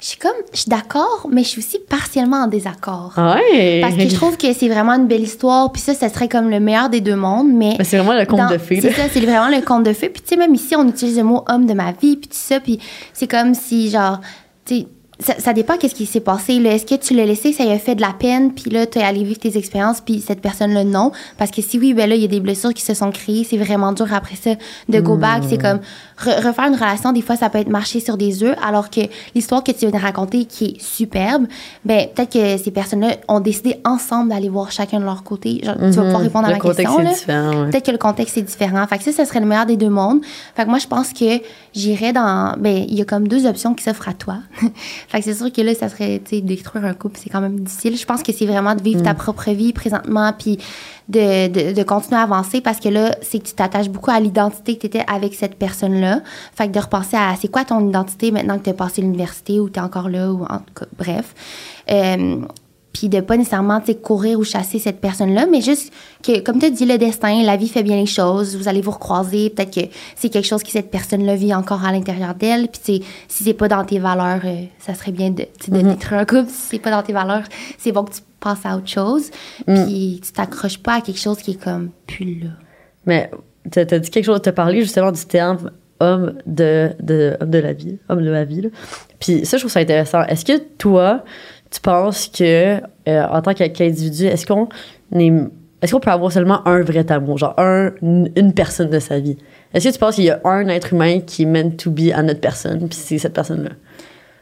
Je suis comme, je suis d'accord, mais je suis aussi partiellement en désaccord. Ouais. Parce que je trouve que c'est vraiment une belle histoire, puis ça, ça serait comme le meilleur des deux mondes, mais... Mais c'est vraiment le conte dans- de fées. C'est ça, c'est vraiment le conte de fées. Puis tu sais, même ici, on utilise le mot homme de ma vie, puis tout ça, puis c'est comme si, genre, tu sais, ça, ça dépend qu'est-ce qui s'est passé. là. Est-ce que tu l'as laissé, ça lui a fait de la peine, puis là, tu es allé vivre tes expériences, puis cette personne-là, non? Parce que si oui, ben là, il y a des blessures qui se sont créées, c'est vraiment dur après ça de go back. C'est comme re- refaire une relation, des fois, ça peut être marcher sur des œufs, alors que l'histoire que tu viens de raconter, qui est superbe, ben peut-être que ces personnes-là ont décidé ensemble d'aller voir chacun de leur côté. Genre, Tu vas pouvoir répondre à le ma contexte question. ouais. Peut-être que le contexte est différent. Fait que ça, ça serait le meilleur des deux mondes. Fait que moi, je pense que j'irais dans. Ben, il y a comme deux options qui s'offrent à toi. <laughs> fait que c'est sûr que là, ça serait, tu sais, détruire un couple, c'est quand même difficile. Je pense que c'est vraiment de vivre ta propre vie présentement, puis de, de, de continuer à avancer parce que là, c'est que tu t'attaches beaucoup à l'identité que tu étais avec cette personne-là. Fait que de repenser à c'est quoi ton identité maintenant que tu as passé l'université ou tu es encore là, ou en tout cas, bref. Euh, puis de pas nécessairement courir ou chasser cette personne-là, mais juste que, comme tu as dit, le destin, la vie fait bien les choses, vous allez vous recroiser, peut-être que c'est quelque chose que cette personne-là vit encore à l'intérieur d'elle, puis si c'est pas dans tes valeurs, euh, ça serait bien de, tu sais, de détruire un couple, si c'est pas dans tes valeurs, c'est bon que tu passes à autre chose, puis tu t'accroches pas à quelque chose qui est comme plus là. Mais t'as as dit quelque chose, t'as parlé justement du terme homme de, de, homme de la vie, homme de ma vie. là. Puis ça, je trouve ça intéressant. Est-ce que toi, tu penses que, euh, en tant qu'in- qu'individu, est-ce qu'on est. Est-ce qu'on peut avoir seulement un vrai amour, genre un, une une personne de sa vie? Est-ce que tu penses qu'il y a un être humain qui est meant to be à notre personne, puis c'est cette personne-là?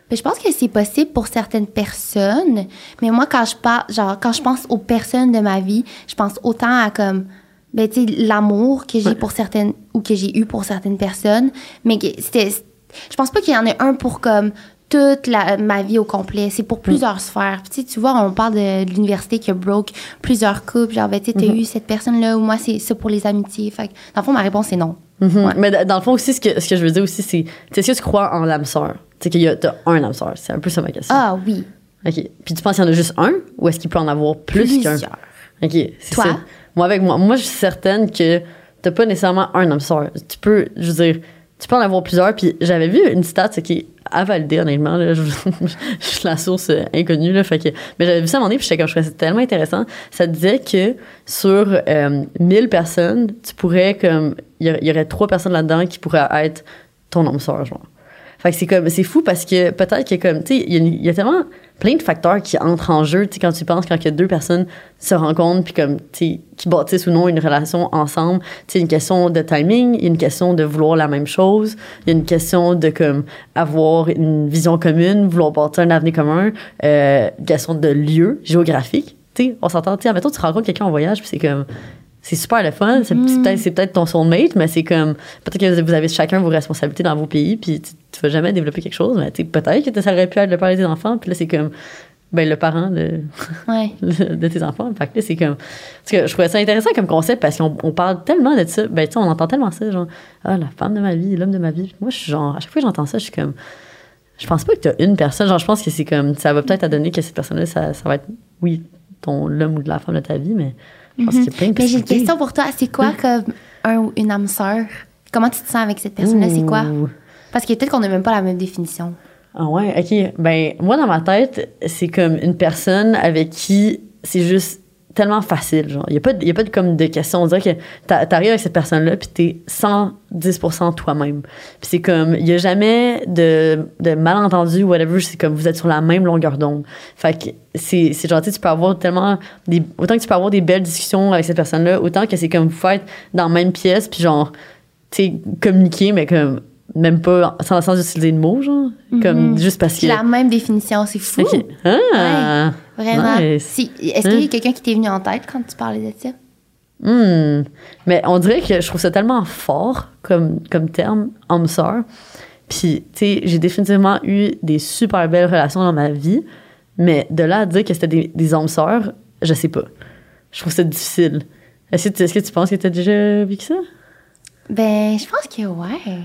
Ben, je pense que c'est possible pour certaines personnes, mais moi, quand je parle, genre, quand je pense aux personnes de ma vie, je pense autant à comme, ben, tu sais, l'amour que j'ai pour certaines, ou que j'ai eu pour certaines personnes, mais c'était, je pense pas qu'il y en ait un pour comme toute la, ma vie au complet. C'est pour plusieurs sphères. Puis, tu sais, tu vois, on parle de, de l'université qui a broke plusieurs couples. Genre, ben, tu sais, t'as eu cette personne-là, ou moi, c'est ça pour les amitiés. Fait que, dans le fond, ma réponse, c'est non. Mhm. Mais dans le fond aussi, ce que, ce que je veux dire aussi, c'est, tu sais, est-ce que tu crois en l'âme sœur? Tu sais, qu'il y a un sœur. C'est un peu ça ma question. Ah oui, OK. Puis tu penses qu'il y en a juste un? Ou est-ce qu'il peut en avoir plus qu'un? plusieurs. OK. c'est Toi? ça. Moi, avec moi, moi, je suis certaine que t'as pas nécessairement un homme sœur. Tu peux, je veux dire, tu peux en avoir plusieurs. Puis j'avais vu une stat qui est à valider, honnêtement. Là, <laughs> je, je suis la source euh, inconnue. Là, fait que, mais j'avais vu ça à un moment donné, puis j'étais comme, je trouvais ça tellement intéressant. Ça disait que sur euh, 1000 personnes, tu pourrais, comme, il y, y aurait trois personnes là-dedans qui pourraient être ton homme sœur, genre. Fait que c'est comme, c'est fou parce que peut-être que comme, tu il y, a tellement plein de facteurs qui entrent en jeu, tu quand tu penses, quand a deux personnes se rencontrent, puis comme, tu qui bâtissent ou non une relation ensemble, tu sais, une question de timing, il y a une question de vouloir la même chose, il y a une question de, comme, avoir une vision commune, vouloir bâtir un avenir commun, euh, une question de lieu géographique, tu on s'entend, tu sais, admettons, tu rencontres quelqu'un en voyage, puis c'est comme, c'est super le fun. C'est c'est peut-être ton soulmate, mais c'est comme peut-être que vous avez chacun vos responsabilités dans vos pays, puis tu, tu vas jamais développer quelque chose. Mais peut-être que ça aurait pu être le père de tes enfants, puis là c'est comme ben le parent de, <laughs> Ouais. de tes enfants. Fait que là c'est comme parce que je trouvais ça intéressant comme concept parce qu'on on parle tellement de ça. Ben tu sais, on entend tellement ça genre ah la femme de ma vie, l'homme de ma vie. Moi je suis genre à chaque fois que j'entends ça, je suis comme je pense pas que tu as une personne. Genre je pense que c'est comme ça va peut-être à donner que cette personne-là ça, ça va être oui ton l'homme ou de la femme de ta vie, mais je pense qu'il y a plein de. Mais j'ai une question pour toi. C'est quoi comme un ou une âme sœur? Comment tu te sens avec cette personne-là? C'est quoi? Parce que peut-être qu'on n'a même pas la même définition. Ah ouais, ok. Ben, moi, dans ma tête, c'est comme une personne avec qui c'est juste tellement facile. Genre, il n'y a, pas de- y a pas de, comme de question. On dirait que t'a- t'arrives avec cette personne-là, puis t'es 110% toi-même. Puis c'est comme, il n'y a jamais de, malentendu ou whatever. C'est comme, vous êtes sur la même longueur d'onde. Fait que c'est c'est gentil, tu peux avoir tellement. Des, autant que tu peux avoir des belles discussions avec cette personne-là, autant que c'est comme vous faites dans la même pièce, puis genre, tu communiquer, mais comme, même pas sans, sans utiliser de mots, genre. Comme, juste parce que. C'est la même définition. C'est fou. Ok. Ah! Vraiment. Nice. Si- Est-ce qu'il y a quelqu'un qui t'est venu en tête quand tu parlais de ça? Hmm. Mais on dirait que je trouve ça tellement fort comme, comme terme, homme sœur. Puis, tu sais, j'ai définitivement eu des super belles relations dans ma vie, mais de là à dire que c'était des, des hommes sœurs, je sais pas. Je trouve ça difficile. Est-ce que, tu- est-ce que tu penses que tu as déjà vécu ça? Ben, je pense que ouais.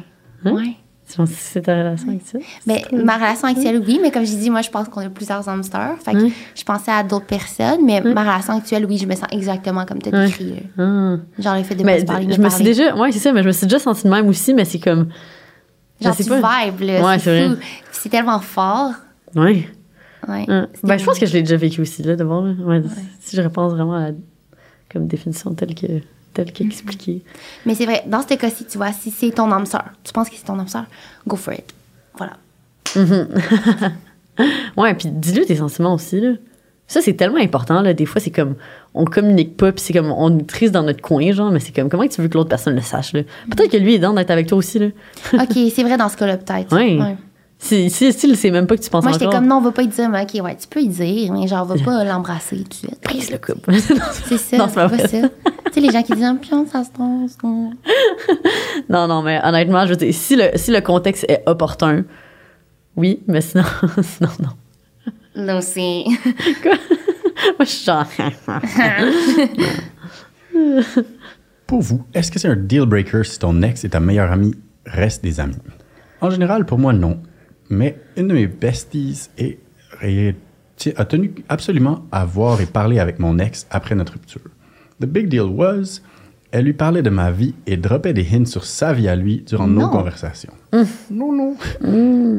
Hein? Ouais. Tu penses que c'est ta relation avec ça? Ben, ma relation actuelle, oui, mais comme je dis, moi, je pense qu'on a plusieurs sœurs. Fait que je pensais à d'autres personnes, mais ma relation actuelle, oui, je me sens exactement comme tu as décrit. Ah. Genre le fait de Mais se parler, je me me suis déjà, ouais, c'est ça, mais je me suis déjà sentie de même aussi, mais c'est comme, Genre, sais tu pas. vibes, là. Ouais, c'est fou. C'est tellement fort. Ouais. Ouais. Hein. Ben, je pense que je l'ai déjà vécu aussi, là, d'abord. Ouais, Si je repense vraiment à la comme définition telle que telle Mm-hmm. qu'expliquée. Mais c'est vrai, dans ce cas-ci, tu vois, si c'est ton âme sœur, tu penses que c'est ton âme sœur, go for it. Voilà. <laughs> Ouais, puis dis-le tes sentiments aussi, là. Ça, c'est tellement important, là. Des fois, c'est comme, on communique pas, puis c'est comme, on est triste dans notre coin, genre, mais c'est comme, comment tu veux que l'autre personne le sache, là? Peut-être que lui est dans d'être avec toi aussi, là. OK, c'est vrai dans ce cas-là, peut-être. <laughs> Ouais. Ouais. Si, si, si, sait même pas que tu penses Moi, j'étais comme, non, on va pas y dire, mais OK, ouais, tu peux y dire, mais genre, on va pas <laughs> l'embrasser tout de suite. Prise le couple. C'est ça, <laughs> Non, c'est c'est pas ça. tu sais, les gens qui disent, puis on ça se passe. non. non, non, mais honnêtement, je veux dire, si le, si le contexte est opportun, oui, mais sinon, <laughs> sinon, non. Là aussi. Moi, je suis genre. Pour vous, est-ce que c'est un deal breaker si ton ex et ta meilleure amie restent des amis? En général, pour moi, non. Mais une de mes besties est- est- a tenu absolument à voir et parler avec mon ex après notre rupture. The big deal was, elle lui parlait de ma vie et dropait des hints sur sa vie à lui durant nos conversations. Non, non.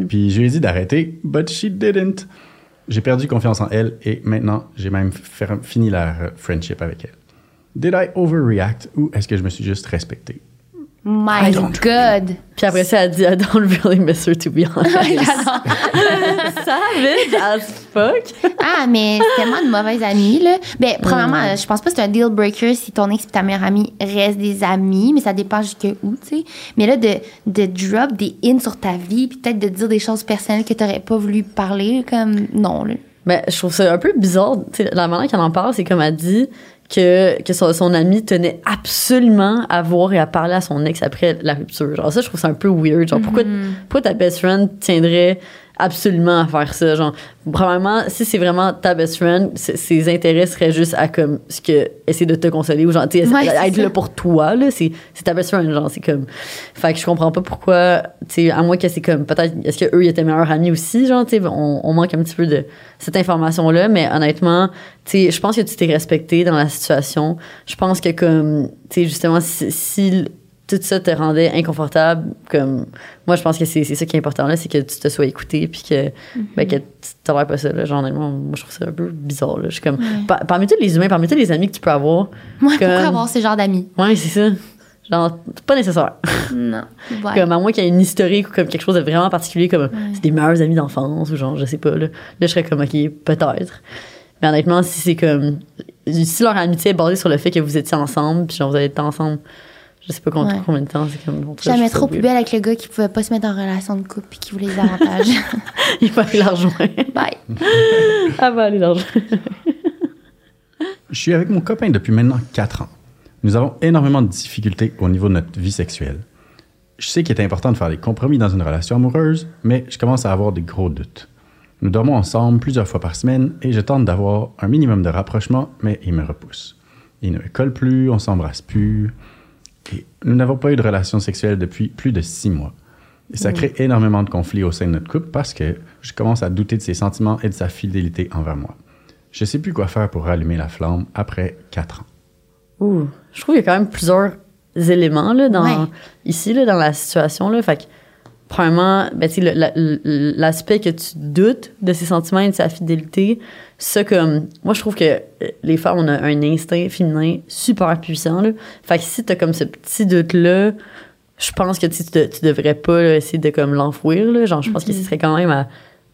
Puis je lui ai dit d'arrêter, but she didn't. J'ai perdu confiance en elle et maintenant, j'ai même fini la euh, friendship avec elle. Did I overreact ou est-ce que je me suis juste respecté? My God. Puis après ça, elle dit, I don't really miss her to be <laughs> honest. Savage as <laughs> fuck. Ah, mais c'est tellement une mauvaise amie, là. Ben, premièrement, euh, je pense pas que c'est un deal breaker si ton ex et ta meilleure amie restent des amis, mais ça dépend jusque où, tu sais. Mais là, de, de drop des hints sur ta vie, puis peut-être de dire des choses personnelles que t'aurais pas voulu parler, comme, non, là. Mais je trouve ça un peu bizarre. tu sais, la manière qu'elle en parle, c'est comme elle dit que, que son, son ami tenait absolument à voir et à parler à son ex après la rupture. Genre, ça, je trouve ça un peu weird. Genre, pourquoi, pourquoi ta best friend tiendrait absolument à faire ça? Genre, probablement, si c'est vraiment ta best friend, ses- intérêts seraient juste à comme ce que essayer de te consoler ou genre, tu Ouais, être ça. là pour toi, là. C'est ta best friend, genre, c'est comme. Fait que je comprends pas pourquoi, tu sais, à moins que c'est comme, peut-être, est-ce qu'eux, ils étaient meilleurs amis aussi, genre, tu sais, on, on manque un petit peu de cette information-là, mais honnêtement, tu sais, je pense que tu t'es respecté dans la situation. Je pense que, comme, tu sais, justement, si, si tout ça te rendait inconfortable, comme, moi, je pense que c'est ça qui est important, là, c'est que tu te sois écouté, puis que, ben, que tu tolères pas ça, là. Genre, honnêtement, moi, je trouve ça un peu bizarre, là. Je suis comme, par- parmi tous les humains, parmi tous les amis que tu peux avoir, Moi, Comme- pourquoi avoir ce genre d'amis? ouais, c'est ça. Genre, c'est pas nécessaire. Non. <laughs> Ouais. Comme à moins qu'il y ait une historique ou comme quelque chose de vraiment particulier, comme c'est des meilleurs amis d'enfance ou genre, je sais pas. Là, là je serais comme, ok, peut-être. Mais honnêtement, si c'est comme. Si leur amitié est basée sur le fait que vous étiez ensemble, puis genre, vous avez été ensemble, je sais pas combien, Ouais. combien de temps, c'est comme. Jamais trop plus belle avec le gars qui pouvait pas se mettre en relation de couple puis qui voulait des avantages. <laughs> Il va aller la rejoindre. Bye. Elle <laughs> va aller la rejoindre. Je suis avec mon copain depuis maintenant 4 ans. Nous avons énormément de difficultés au niveau de notre vie sexuelle. Je sais qu'il est important de faire des compromis dans une relation amoureuse, mais je commence à avoir des gros doutes. Nous dormons ensemble plusieurs fois par semaine et je tente d'avoir un minimum de rapprochement, mais il me repousse. Il ne me colle plus, on s'embrasse plus. Et nous n'avons pas eu de relation sexuelle depuis plus de six mois. Et ça crée énormément de conflits au sein de notre couple parce que je commence à douter de ses sentiments et de sa fidélité envers moi. Je sais plus quoi faire pour rallumer la flamme après quatre ans. Ouh, je trouve qu'il y a quand même plusieurs éléments là, dans, Ouais. ici, là, dans la situation. Là. Fait que, premièrement, ben, l'aspect que tu doutes de ses sentiments et de sa fidélité, ça, comme. Moi, je trouve que euh, les femmes, on a un instinct féminin super puissant. Là. Fait que si tu as comme ce petit doute-là, je pense que tu, tu, de- tu devrais pas là, essayer de comme l'enfouir. là. Genre, je pense que ce serait quand même à,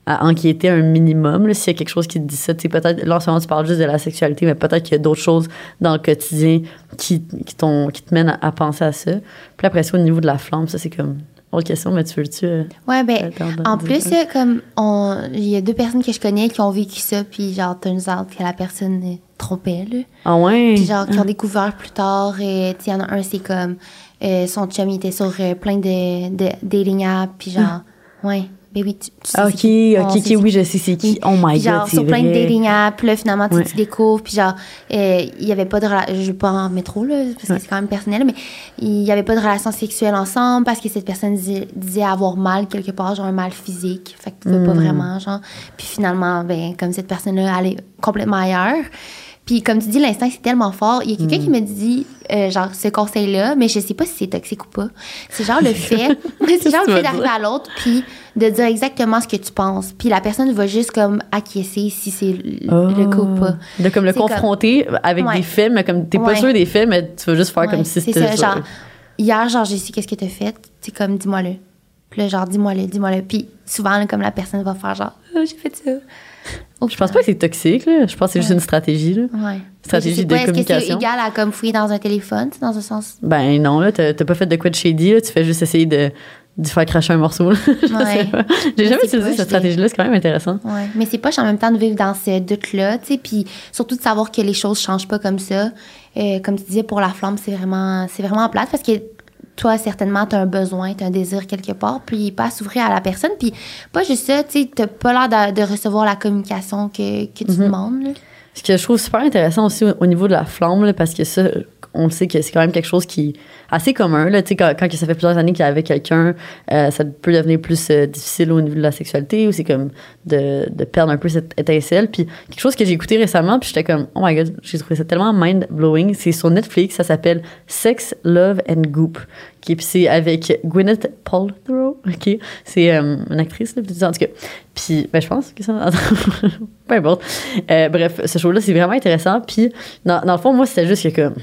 à enquêter un minimum. là, S'il y a quelque chose qui te dit ça, tu sais, peut-être, là, en ce moment, tu parles juste de la sexualité, mais peut-être qu'il y a d'autres choses dans le quotidien qui, qui, t'ont- qui te mènent à, à penser à ça. Puis après ça, au niveau de la flamme, ça, c'est comme autre question, mais tu veux-tu. euh, Ouais, ben, en plus, comme, on, il y a deux personnes que je connais qui ont vécu ça, puis genre, turns out que la personne euh, trompait, là. Ah ouais? Puis genre, qui ont découvert plus tard, euh, tu sais, il y en a un, c'est comme, euh, son chum, il était sur euh, plein de, de dating apps, puis genre, ouais, ben oui, tu, tu sais Ah, ok, qui? ok, ok, c'est oui, je sais c'est qui. Oh my Puis genre, god, c'est sur plein de dating apps, là, finalement, tu, Ouais. tu découvres, puis genre, euh, il y avait pas de je vais pas en métro, là, parce Ouais. que c'est quand même personnel, mais il y avait pas de relation sexuelle ensemble parce que cette personne disait, disait avoir mal quelque part, genre un mal physique, fait que pouvait pas Mm. vraiment, genre. Puis finalement, ben, comme cette personne-là, elle est complètement ailleurs. Puis comme tu dis, l'instinct, c'est tellement fort. Il y a quelqu'un Mm. qui me dit, euh, genre, ce conseil-là, mais je sais pas si c'est toxique ou pas. C'est genre le <laughs> fait, <laughs> c'est genre le fait d'arriver à l'autre, puis de dire exactement ce que tu penses. Puis la personne va juste comme acquiescer si c'est le, le cas ou pas. Oh. De comme le comme- confronter avec Ouais. des faits, mais comme t'es pas Ouais. sûr des faits, mais tu vas juste faire Ouais, comme si c'est c'était ça, genre, hier, genre, j'ai su qu'est-ce que t'as fait. C'est comme, dis-moi-le. Puis là, genre, dis-moi-le, dis-moi-le. Puis souvent, là, comme la personne va faire genre, Ah, j'ai fait ça. Je pense pas que c'est toxique, là. Je pense que c'est juste Ouais. une stratégie, là. Ouais. Stratégie de pas, Est-ce que c'est communication. égal à comme fouiller dans un téléphone, dans un sens? Ben non, là, t'as pas fait de quoi de shady, là. Tu fais juste essayer de, de faire cracher un morceau, là. <laughs> Ouais. J'ai Mais jamais utilisé cette stratégie-là, c'est quand même intéressant. Ouais. Mais c'est poche en même temps de vivre dans ce doute-là, tu sais, puis surtout de savoir que les choses changent pas comme ça. Euh, comme tu disais, pour la flamme, c'est vraiment, c'est vraiment plate parce que toi, certainement, tu as un besoin, tu as un désir quelque part, puis pas s'ouvrir à la personne. Puis pas juste ça, tu sais, t'as pas l'air de, de recevoir la communication que, que tu demandes. là. Ce que je trouve super intéressant aussi au, au niveau de la flamme, là, parce que ça, on le sait que c'est quand même quelque chose qui est assez commun. Là, quand, quand ça fait plusieurs années qu'il y avait quelqu'un, euh, ça peut devenir plus euh, difficile au niveau de la sexualité ou c'est comme de, de perdre un peu cette étincelle. Puis quelque chose que j'ai écouté récemment, puis j'étais comme, oh my god, j'ai trouvé ça tellement mind-blowing. C'est sur Netflix, ça s'appelle Sex, Love and Goop. Qui, puis c'est avec Gwyneth Paltrow, <laughs> ok? C'est euh, une actrice, là, en tout cas. Puis, ben, je pense que ça... <laughs> Peu importe. Bref, ce show-là, c'est vraiment intéressant. Puis, dans, dans le fond, moi, c'était juste que, comme,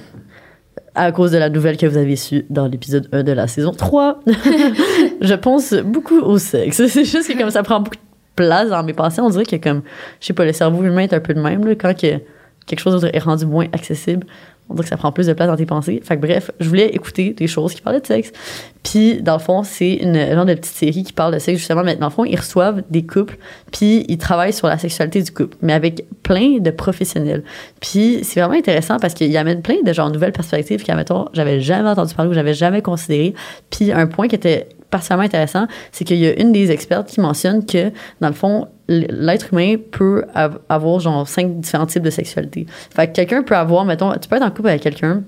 à cause de la nouvelle que vous avez su dans l'épisode 1 de la saison 3, <laughs> <laughs> je pense beaucoup au sexe. <laughs> C'est juste que, comme ça prend beaucoup de place dans mes pensées, on dirait que, comme, je sais pas, le cerveau humain est un peu de même, là, quand que quelque chose d'autre est rendu moins accessible. On dirait que ça prend plus de place dans tes pensées. Fait que bref, je voulais écouter des choses qui parlaient de sexe. Puis, dans le fond, c'est une genre de petite série qui parle de sexe, justement. Mais dans le fond, ils reçoivent des couples, puis ils travaillent sur la sexualité du couple, mais avec plein de professionnels. Puis, c'est vraiment intéressant parce qu'ils amènent plein de genre nouvelles perspectives qu'à mettons, j'avais jamais entendu parler ou j'avais jamais considéré. Puis, un point qui était particulièrement intéressant, c'est qu'il y a une des expertes qui mentionne que, dans le fond, l'être humain peut av- avoir genre cinq différents types de sexualité. Fait que quelqu'un peut avoir, mettons, tu peux être en couple avec quelqu'un,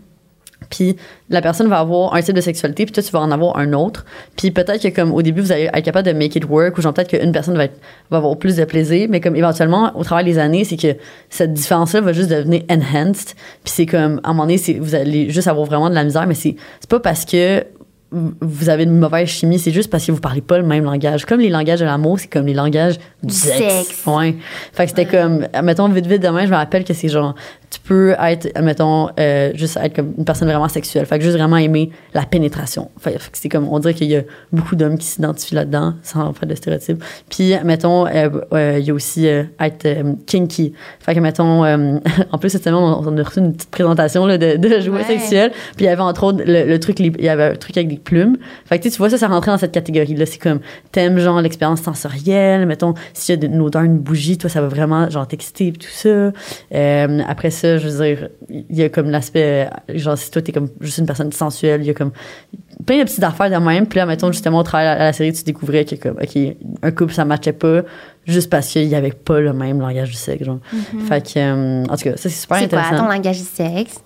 puis la personne va avoir un type de sexualité, puis toi, tu vas en avoir un autre. Puis peut-être que, comme au début, vous allez être capable de make it work, ou genre peut-être qu'une personne va, avoir plus de plaisir, mais comme éventuellement, au travers des années, c'est que cette différence-là va juste devenir enhanced. Puis c'est comme, à un moment donné, vous allez juste avoir vraiment de la misère, mais c'est pas parce que vous avez une mauvaise chimie, c'est juste parce que vous parlez pas le même langage. Comme les langages de l'amour, c'est comme les langages du sexe. Ouais. Fait que c'était comme, mettons, vite, vite, demain, je me rappelle que c'est genre, tu peux être, mettons, euh, juste être comme une personne vraiment sexuelle. Fait que juste vraiment aimer la pénétration. Fait, que c'est comme, on dirait qu'il y a beaucoup d'hommes qui s'identifient là-dedans, sans faire de stéréotypes. Puis, mettons, euh, euh, il y a aussi euh, être kinky. Fait que, mettons, <laughs> en plus, cette semaine, on, on a reçu une petite présentation là, de, de jouets Ouais. sexuels. Puis, il y avait entre autres le, le truc, il y avait un truc avec des plumes. Fait que, tu vois, ça, ça rentrait dans cette catégorie-là. C'est comme, t'aimes, genre, l'expérience sensorielle. Mettons, s'il y a une odeur, une bougie, toi, ça va vraiment, genre, t'exciter, puis tout ça. Après ça, je veux dire, il y a comme l'aspect, genre, si toi, t'es comme juste une personne sensuelle, il y a comme plein de petites affaires de même. Puis là, mettons, justement, au travers de la, série, tu découvrais que, comme, OK, un couple, ça matchait pas juste parce qu'il y avait pas le même langage du sexe, genre. Fait que, euh, en tout cas, ça, c'est super C'est quoi intéressant. ton langage du sexe?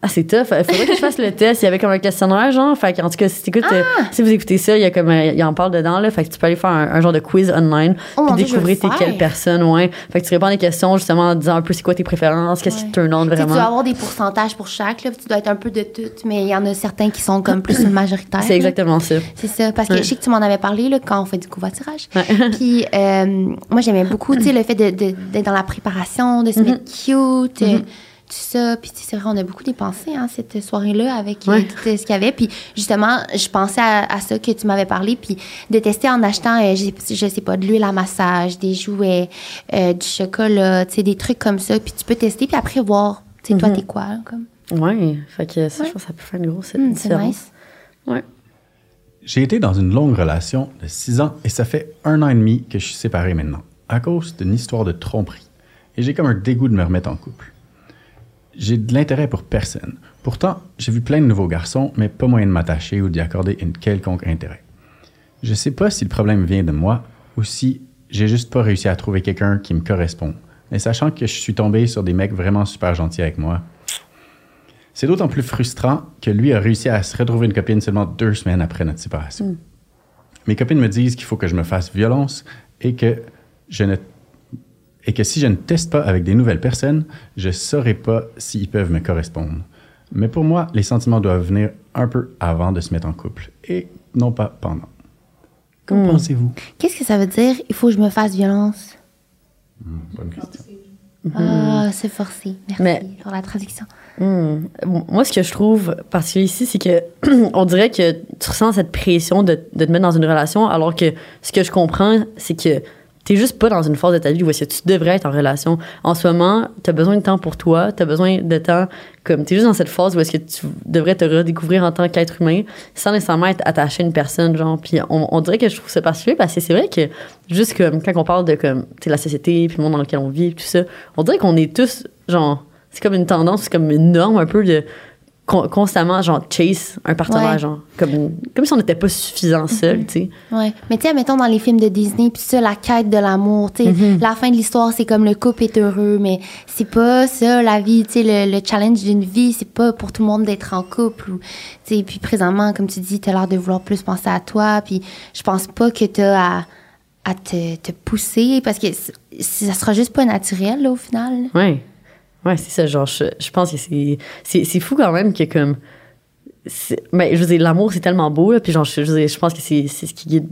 Ah, c'est tough. Faudrait que je fasse le test. Il y avait comme un questionnaire, genre. Fait que, en tout cas, si euh, Ah! si vous écoutez ça, il y a comme, euh, il en parle dedans, là. Fait que tu peux aller faire un, un genre de quiz online. Oh puis découvrir t'es quelle personne, ouais. Fait que tu réponds à des questions, justement, en disant un peu c'est quoi tes préférences, qu'est-ce qui te turn on Tu vraiment. dois avoir des pourcentages pour chaque, là, puis tu dois être un peu de tout, mais il y en a certains qui sont comme plus <clears throat> majoritaires. C'est exactement ça. C'est ça, parce que Ouais. je sais que tu m'en avais parlé là, quand on fait du covoiturage. Ouais. <laughs> Puis euh, moi, j'aimais beaucoup tu sais, le fait d'être dans la préparation, de se mettre cute, euh, tout ça. Puis tu sais, c'est vrai, on a beaucoup dépensé hein, cette soirée-là avec euh, Ouais. tout euh, ce qu'il y avait. Puis justement, je pensais à, à ça que tu m'avais parlé, puis de tester en achetant, euh, je sais pas, de l'huile à massage, des jouets, euh, du chocolat, tu sais, des trucs comme ça. Puis tu peux tester, puis après voir, tu sais, toi, t'es quoi, là, comme. Ouais. Fait que ça, Ouais. je pense que ça peut faire une grosse c'est différence. nice. Ouais. J'ai été dans une longue relation de six ans et ça fait un an et demi que je suis séparé maintenant, à cause d'une histoire de tromperie. Et j'ai comme un dégoût de me remettre en couple. J'ai de l'intérêt pour personne. Pourtant, j'ai vu plein de nouveaux garçons, mais pas moyen de m'attacher ou d'y accorder une quelconque intérêt. Je sais pas si le problème vient de moi ou si j'ai juste pas réussi à trouver quelqu'un qui me correspond. Mais sachant que je suis tombé sur des mecs vraiment super gentils avec moi, c'est d'autant plus frustrant que lui a réussi à se retrouver une copine seulement deux semaines après notre séparation. Mes copines me disent qu'il faut que je me fasse violence et que je ne et que si je ne teste pas avec des nouvelles personnes, je ne saurai pas s'ils peuvent me correspondre. Mais pour moi, les sentiments doivent venir un peu avant de se mettre en couple et non pas pendant. Qu'en Hmm. pensez-vous? Qu'est-ce que ça veut dire? Il faut que je me fasse violence. Hmm, bonne question. Ah, c'est forcé. Merci Mais- pour la traduction. Hmm. Moi, ce que je trouve particulier ici, c'est que <clears throat> on dirait que tu ressens cette pression de, de te mettre dans une relation, alors que ce que je comprends, c'est que t'es juste pas dans une phase de ta vie où est-ce que tu devrais être en relation. En ce moment, t'as besoin de temps pour toi, t'as besoin de temps, comme t'es juste dans cette phase où est-ce que tu devrais te redécouvrir en tant qu'être humain, sans nécessairement être attaché à une personne, genre. Puis on, on dirait que je trouve ça particulier parce que c'est vrai que juste comme quand on parle de comme, la société, puis le monde dans lequel on vit, tout ça, on dirait qu'on est tous, genre, c'est comme une tendance, c'est comme une norme un peu de con- constamment, genre, chase un partenaire, Ouais. genre, comme, comme si on n'était pas suffisant seul, tu sais. Ouais. Mais tu sais, mettons dans les films de Disney, puis ça, la quête de l'amour, tu sais, Mm-hmm. la fin de l'histoire, c'est comme le couple est heureux, mais c'est pas ça, la vie, tu sais, le, le challenge d'une vie, c'est pas pour tout le monde d'être en couple. Ou, tu sais, puis présentement, comme tu dis, t'as l'air de vouloir plus penser à toi, puis je pense pas que t'as à, à te, te pousser, parce que ça sera juste pas naturel, là, au final. Ouais. Ouais, c'est ça. Genre, je, je pense que c'est, c'est, c'est fou quand même que, comme. Mais je veux dire, l'amour, c'est tellement beau, là. Puis, genre, je, je veux dire, je pense que c'est, c'est ce qui guide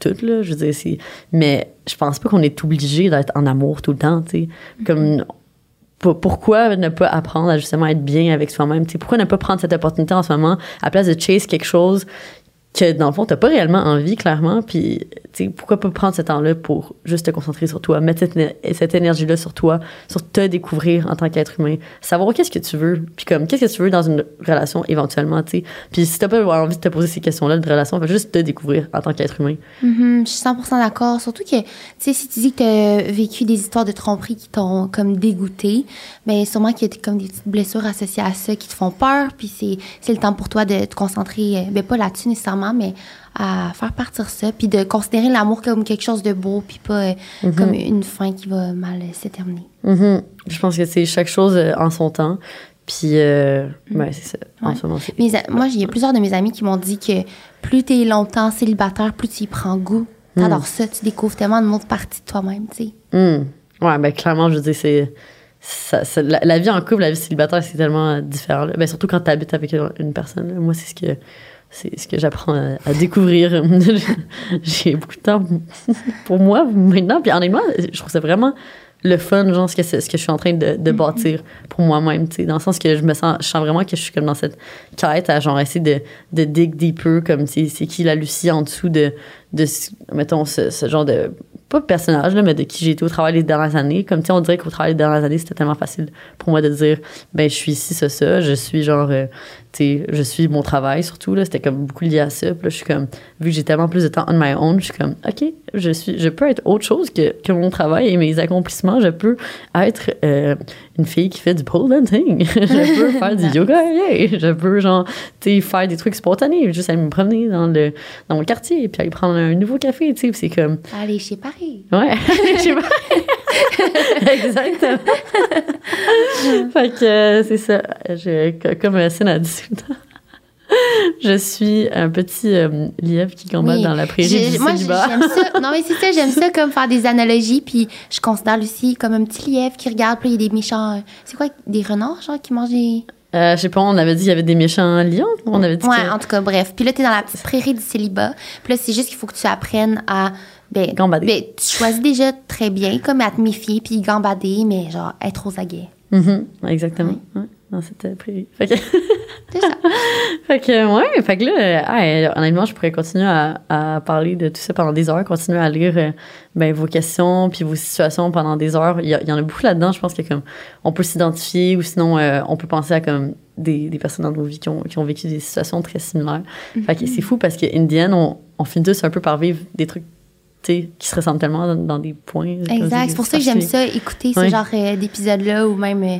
tout, là. Je veux dire, c'est. Mais je pense pas qu'on est obligé d'être en amour tout le temps, tu sais. Comme. pour- Pourquoi ne pas apprendre à justement être bien avec soi-même? Pourquoi ne pas prendre cette opportunité en ce moment à la place de chase quelque chose que dans le fond, t'as pas réellement envie, clairement. Puis, tu sais, pourquoi pas prendre ce temps-là pour juste te concentrer sur toi, mettre cette, cette énergie-là sur toi, sur te découvrir en tant qu'être humain, savoir qu'est-ce que tu veux, puis comme, qu'est-ce que tu veux dans une relation éventuellement, tu sais. Puis, si t'as pas envie de te poser ces questions-là de relation, fais juste te découvrir en tant qu'être humain. Mhm, je suis 100% d'accord. Surtout que, tu sais, si tu dis que tu as vécu des histoires de tromperie qui t'ont comme dégoûté, ben sûrement qu'il y a comme des petites blessures associées à ça qui te font peur. Puis c'est, c'est le temps pour toi de te concentrer, euh, ben pas là-dessus nécessairement, mais à faire partir ça. Puis de considérer l'amour comme quelque chose de beau, puis pas euh, comme une fin qui va mal euh, se terminer. Mhm. Je pense que c'est chaque chose euh, en son temps. Puis, euh, ouais, c'est ça. En ce moment, a- moi, il y a plusieurs de mes amis qui m'ont dit que plus tu es longtemps célibataire, plus tu y prends goût. T'adores ça, tu découvres tellement une autre partie de toi-même, tu sais. Hmm. Ouais, ben clairement, je veux dire, c'est. ça- ça- la, la vie en couple, la vie célibataire, c'est tellement euh, différent. là. Ben, surtout quand tu habites avec une, une personne. là. Moi, c'est ce que c'est ce que j'apprends à, à découvrir. <laughs> J'ai beaucoup de temps pour moi maintenant. Puis honnêtement, je trouve ça vraiment le fun, genre, ce que, ce que je suis en train de, de bâtir pour moi-même, tu sais, dans le sens que je me sens, je sens vraiment que je suis comme dans cette quête à, genre, essayer de, de dig deeper, comme, c'est c'est qui la Lucie en dessous de, de ce- mettons, ce, ce genre de, pas de personnage, là, mais de qui j'ai été au travail les dernières années. Comme, tu sais, on dirait qu'au travail les dernières années, c'était tellement facile pour moi de dire, ben, je suis ici, ça, ça, je suis, genre, euh, je suis mon travail, surtout, là, c'était comme beaucoup lié à ça. Puis là, je suis comme, vu que j'ai tellement plus de temps on my own, je suis comme, OK, je suis, je peux être autre chose que, que mon travail et mes accomplissements. Je peux être euh, une fille qui fait du pole dancing. <laughs> je peux faire du <laughs> yoga, yeah. Je peux, genre, faire des trucs spontanés, juste aller me promener dans le, dans mon quartier, puis aller prendre un nouveau café, tu sais, c'est comme, Allez chez Paris. Ouais, je sais pas. <laughs> Exactement. <laughs> fait que euh, c'est ça. Je, co- comme Céline a dit tout le temps, je suis un petit euh, lièvre qui combat Oui. dans la prairie du moi, célibat. j'aime ça. <laughs> Non, mais c'est ça, j'aime ça comme faire des analogies. Puis je considère Lucie comme un petit lièvre qui regarde. Puis il y a des méchants. euh, C'est quoi, des renards, genre, qui mangent des. Euh, je sais pas, on avait dit qu'il y avait des méchants lions. On avait dit Ouais, que... en tout cas, bref. Puis là, t'es dans la petite prairie du célibat. Puis là, c'est juste qu'il faut que tu apprennes à. Ben, Gambader. ben, tu choisis déjà très bien, comme à te méfier, puis gambader, mais genre être aux aguets. Mhm, exactement. Ouais, dans cette euh, prairie. Fait que... <laughs> C'est ça. <laughs> Fait que, ouais, fait que là, euh, honnêtement, je pourrais continuer à, à parler de tout ça pendant des heures, continuer à lire euh, ben, vos questions puis vos situations pendant des heures. Il y, a- il y en a beaucoup là-dedans, je pense que comme on peut s'identifier ou sinon euh, on peut penser à comme des, des personnes dans nos vies qui ont, qui ont vécu des situations très similaires. Fait que c'est fou parce que Indienne, on, on finit tous un peu par vivre des trucs qui se ressemblent tellement dans, dans des points. Exact. C'est pour ça que j'aime ça, écouter ce genre euh, d'épisodes-là ou même euh,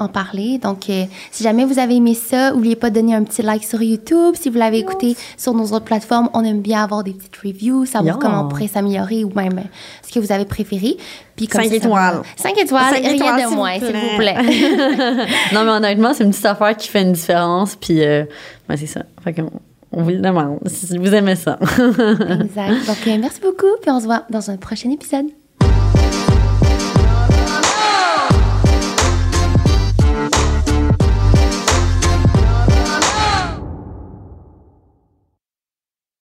en parler. Donc, euh, si jamais vous avez aimé ça, n'oubliez pas de donner un petit like sur YouTube. Si vous l'avez écouté sur nos autres plateformes, on aime bien avoir des petites reviews, savoir Yeah. comment on pourrait s'améliorer ou même euh, ce que vous avez préféré. Puis comme Cinq ça, ça va- étoiles. Cinq étoiles, Cinq rien étoiles, de moins, s'il vous plaît. <laughs> non, mais honnêtement, c'est une petite affaire qui fait une différence. Puis, euh, ben, c'est ça. Fait qu'on on vous le demande si vous aimez ça. exact. <laughs> Donc, merci beaucoup, puis on se voit dans un prochain épisode.